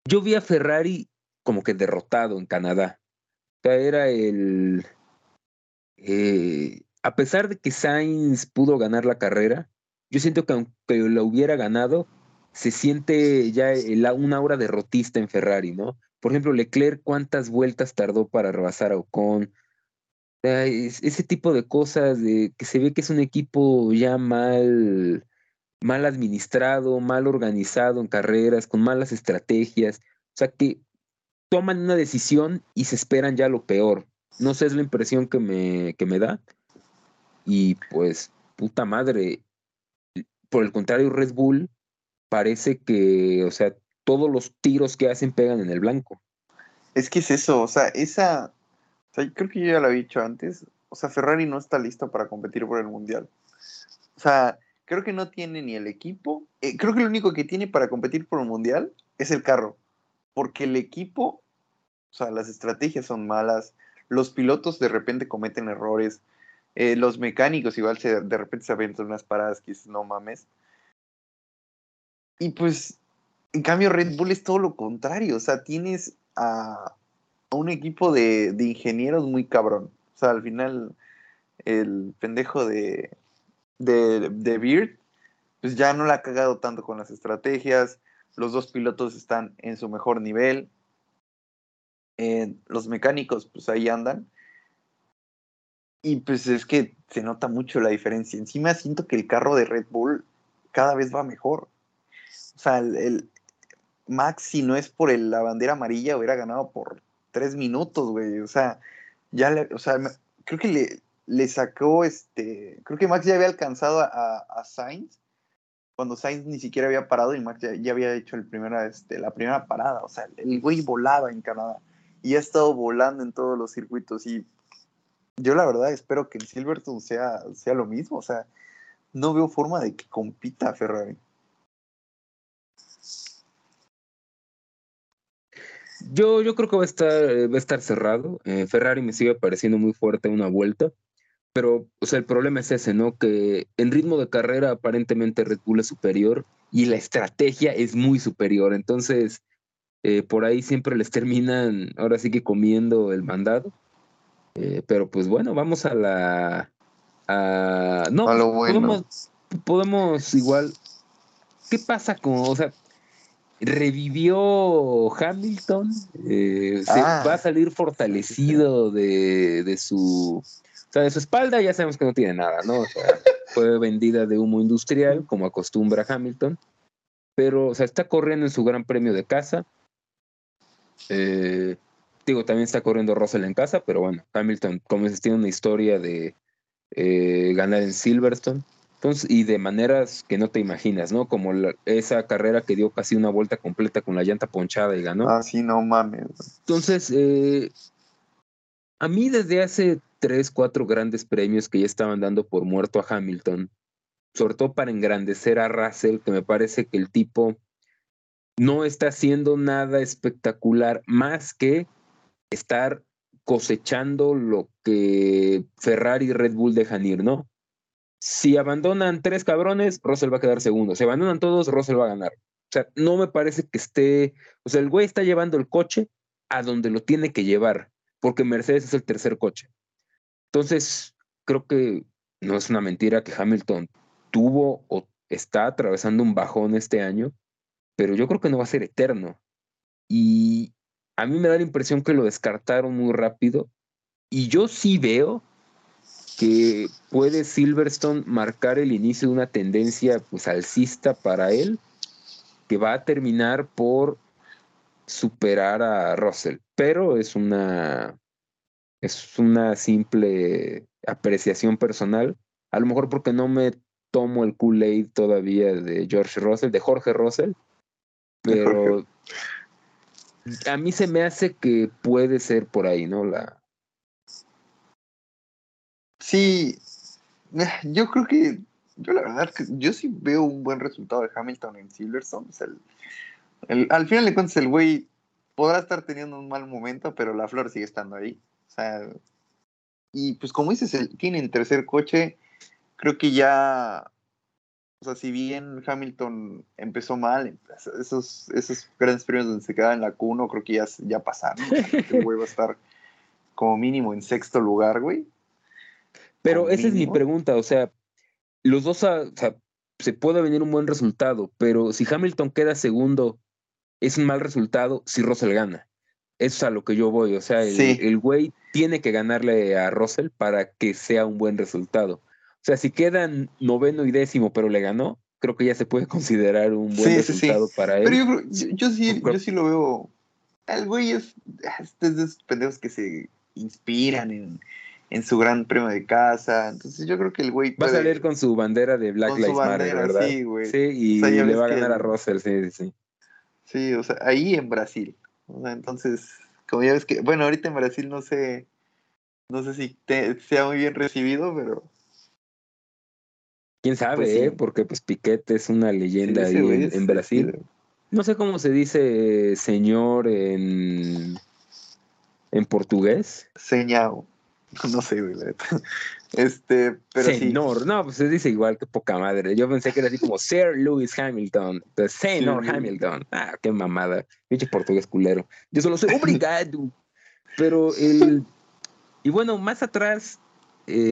Yo vi a Ferrari como que derrotado en Canadá. O sea, era el. eh, a pesar de que Sainz pudo ganar la carrera, yo siento que aunque lo hubiera ganado, se siente ya una aura derrotista en Ferrari, ¿no? Por ejemplo, Leclerc, ¿cuántas vueltas tardó para rebasar a Ocon? Ese tipo de cosas de que se ve que es un equipo ya mal, mal administrado, mal organizado en carreras, con malas estrategias. O sea que toman una decisión y se esperan ya lo peor. No sé, es la impresión que me, que me da. Y pues, puta madre. Por el contrario, Red Bull parece que, o sea, todos los tiros que hacen pegan en el blanco. Es que es eso, o sea, esa. Creo que yo ya lo había dicho antes. O sea, Ferrari no está listo para competir por el mundial. O sea, creo que no tiene ni el equipo. eh, creo que lo único que tiene para competir por el mundial es el carro. Porque el equipo, o sea, las estrategias son malas. Los pilotos de repente cometen errores. Eh, los mecánicos igual se, de repente se aventan unas paradas que dices, no mames. Y pues, en cambio, Red Bull es todo lo contrario. O sea, tienes a, a un equipo de, de ingenieros muy cabrón. O sea, al final, el pendejo de, de, de Beard, pues ya no la ha cagado tanto con las estrategias. Los dos pilotos están en su mejor nivel. Eh, los mecánicos, pues ahí andan. Y pues es que se nota mucho la diferencia. Encima siento que el carro de Red Bull cada vez va mejor. O sea, el, el Max, si no es por el- la bandera amarilla, hubiera ganado por tres minutos, güey. O sea, ya le, o sea, creo que le, sacó este. Creo que Max ya había alcanzado a, Sainz cuando Sainz ni siquiera había parado y Max ya, ya había hecho el primera, este, la primera parada. O sea, el güey volaba en Canadá y ha estado volando en todos los circuitos. Y yo, la verdad, espero que en Silverstone sea, sea lo mismo. O sea, no veo forma de que compita Ferrari. Yo, yo creo que va a estar, va a estar cerrado. Eh, Ferrari me sigue pareciendo muy fuerte una vuelta. Pero, o sea, el problema es ese, ¿no? Que en ritmo de carrera aparentemente Red Bull es superior y la estrategia es muy superior. Entonces, eh, por ahí siempre les terminan, ahora sí que comiendo el mandado. Eh, pero pues bueno, vamos a la... a- no, A lo bueno. podemos, podemos igual... ¿Qué pasa con, o sea, revivió Hamilton? Eh, se Ah. va a salir fortalecido de, de su... O sea, de su espalda ya sabemos que no tiene nada, ¿no? O sea, fue vendida de humo industrial, como acostumbra Hamilton. Pero, o sea, está corriendo en su gran premio de casa. Eh, digo, también está corriendo Russell en casa, pero bueno, Hamilton, como dices, tiene una historia de eh, ganar en Silverstone. Entonces, y de maneras que no te imaginas, ¿no? Como la- esa carrera que dio casi una vuelta completa con la llanta ponchada y ganó. Ah, sí, no mames. Entonces, eh, a mí desde hace tres, cuatro grandes premios que ya estaban dando por muerto a Hamilton, sobre todo para engrandecer a Russell, que me parece que el tipo no está haciendo nada espectacular más que estar cosechando lo que Ferrari y Red Bull dejan ir, ¿no? Si abandonan tres cabrones, Russell va a quedar segundo. Si abandonan todos, Russell va a ganar. O sea, no me parece que esté. O sea, el güey está llevando el coche a donde lo tiene que llevar, porque Mercedes es el tercer coche. Entonces, creo que no es una mentira que Hamilton tuvo o está atravesando un bajón este año, pero yo creo que no va a ser eterno. Y a mí me da la impresión que lo descartaron muy rápido. Y yo sí veo que puede Silverstone marcar el inicio de una tendencia pues alcista para él, que va a terminar por superar a Russell. Pero es una es una simple apreciación personal. A lo mejor porque no me tomo el Kool-Aid todavía de George Russell, de Jorge Russell, pero a mí se me hace que puede ser por ahí, ¿no? La, Sí, eh, yo creo que, yo la verdad, que yo sí veo un buen resultado de Hamilton en Silverstone. Al final de cuentas, el güey podrá estar teniendo un mal momento, pero la flor sigue estando ahí. O sea, y pues como dices, el, tienen tercer coche, creo que ya, o sea, si bien Hamilton empezó mal, esos, esos grandes premios donde se quedaba en la Q1, creo que ya, ya pasaron. El güey va a estar como mínimo en sexto lugar, güey. Pero Como esa es mi pregunta, o sea, los dos, a- o sea, se puede venir un buen resultado, pero si Hamilton queda segundo, es un mal resultado si Russell gana. Eso es a lo que yo voy. O sea, el, Sí. el güey tiene que ganarle a Russell para que sea un buen resultado. O sea, si quedan noveno y décimo, pero le ganó, creo que ya se puede considerar un buen Sí, sí, sí. resultado para él. Pero yo, creo- yo, yo sí, yo sí lo veo. El güey es, es de esos pendejos que se inspiran en, en su gran premio de casa. Entonces yo creo que el güey Va a salir con su bandera de Black con Lives Matter, bandera, ¿verdad? sí, güey. Sí, y O sea, ya le va a que ganar a el- Russell, sí, sí. Sí, o sea, ahí en Brasil. O sea, entonces, como ya ves que, bueno, ahorita en Brasil no sé, no sé si te- sea muy bien recibido, pero ¿Quién sabe, Pues sí. eh? Porque pues Piquet es una leyenda sí, ahí en, es- en Brasil. sí, No sé cómo se dice señor en, en portugués. Señao. No sé, güey, la neta. Este, pero sí. Señor, no, pues se dice igual que poca madre. Yo pensé que era así como Sir Lewis Hamilton. Entonces, Señor Sí. Hamilton. Ah, qué mamada. Pinche portugués culero. Yo solo soy obrigado. Pero el. Y bueno, más atrás,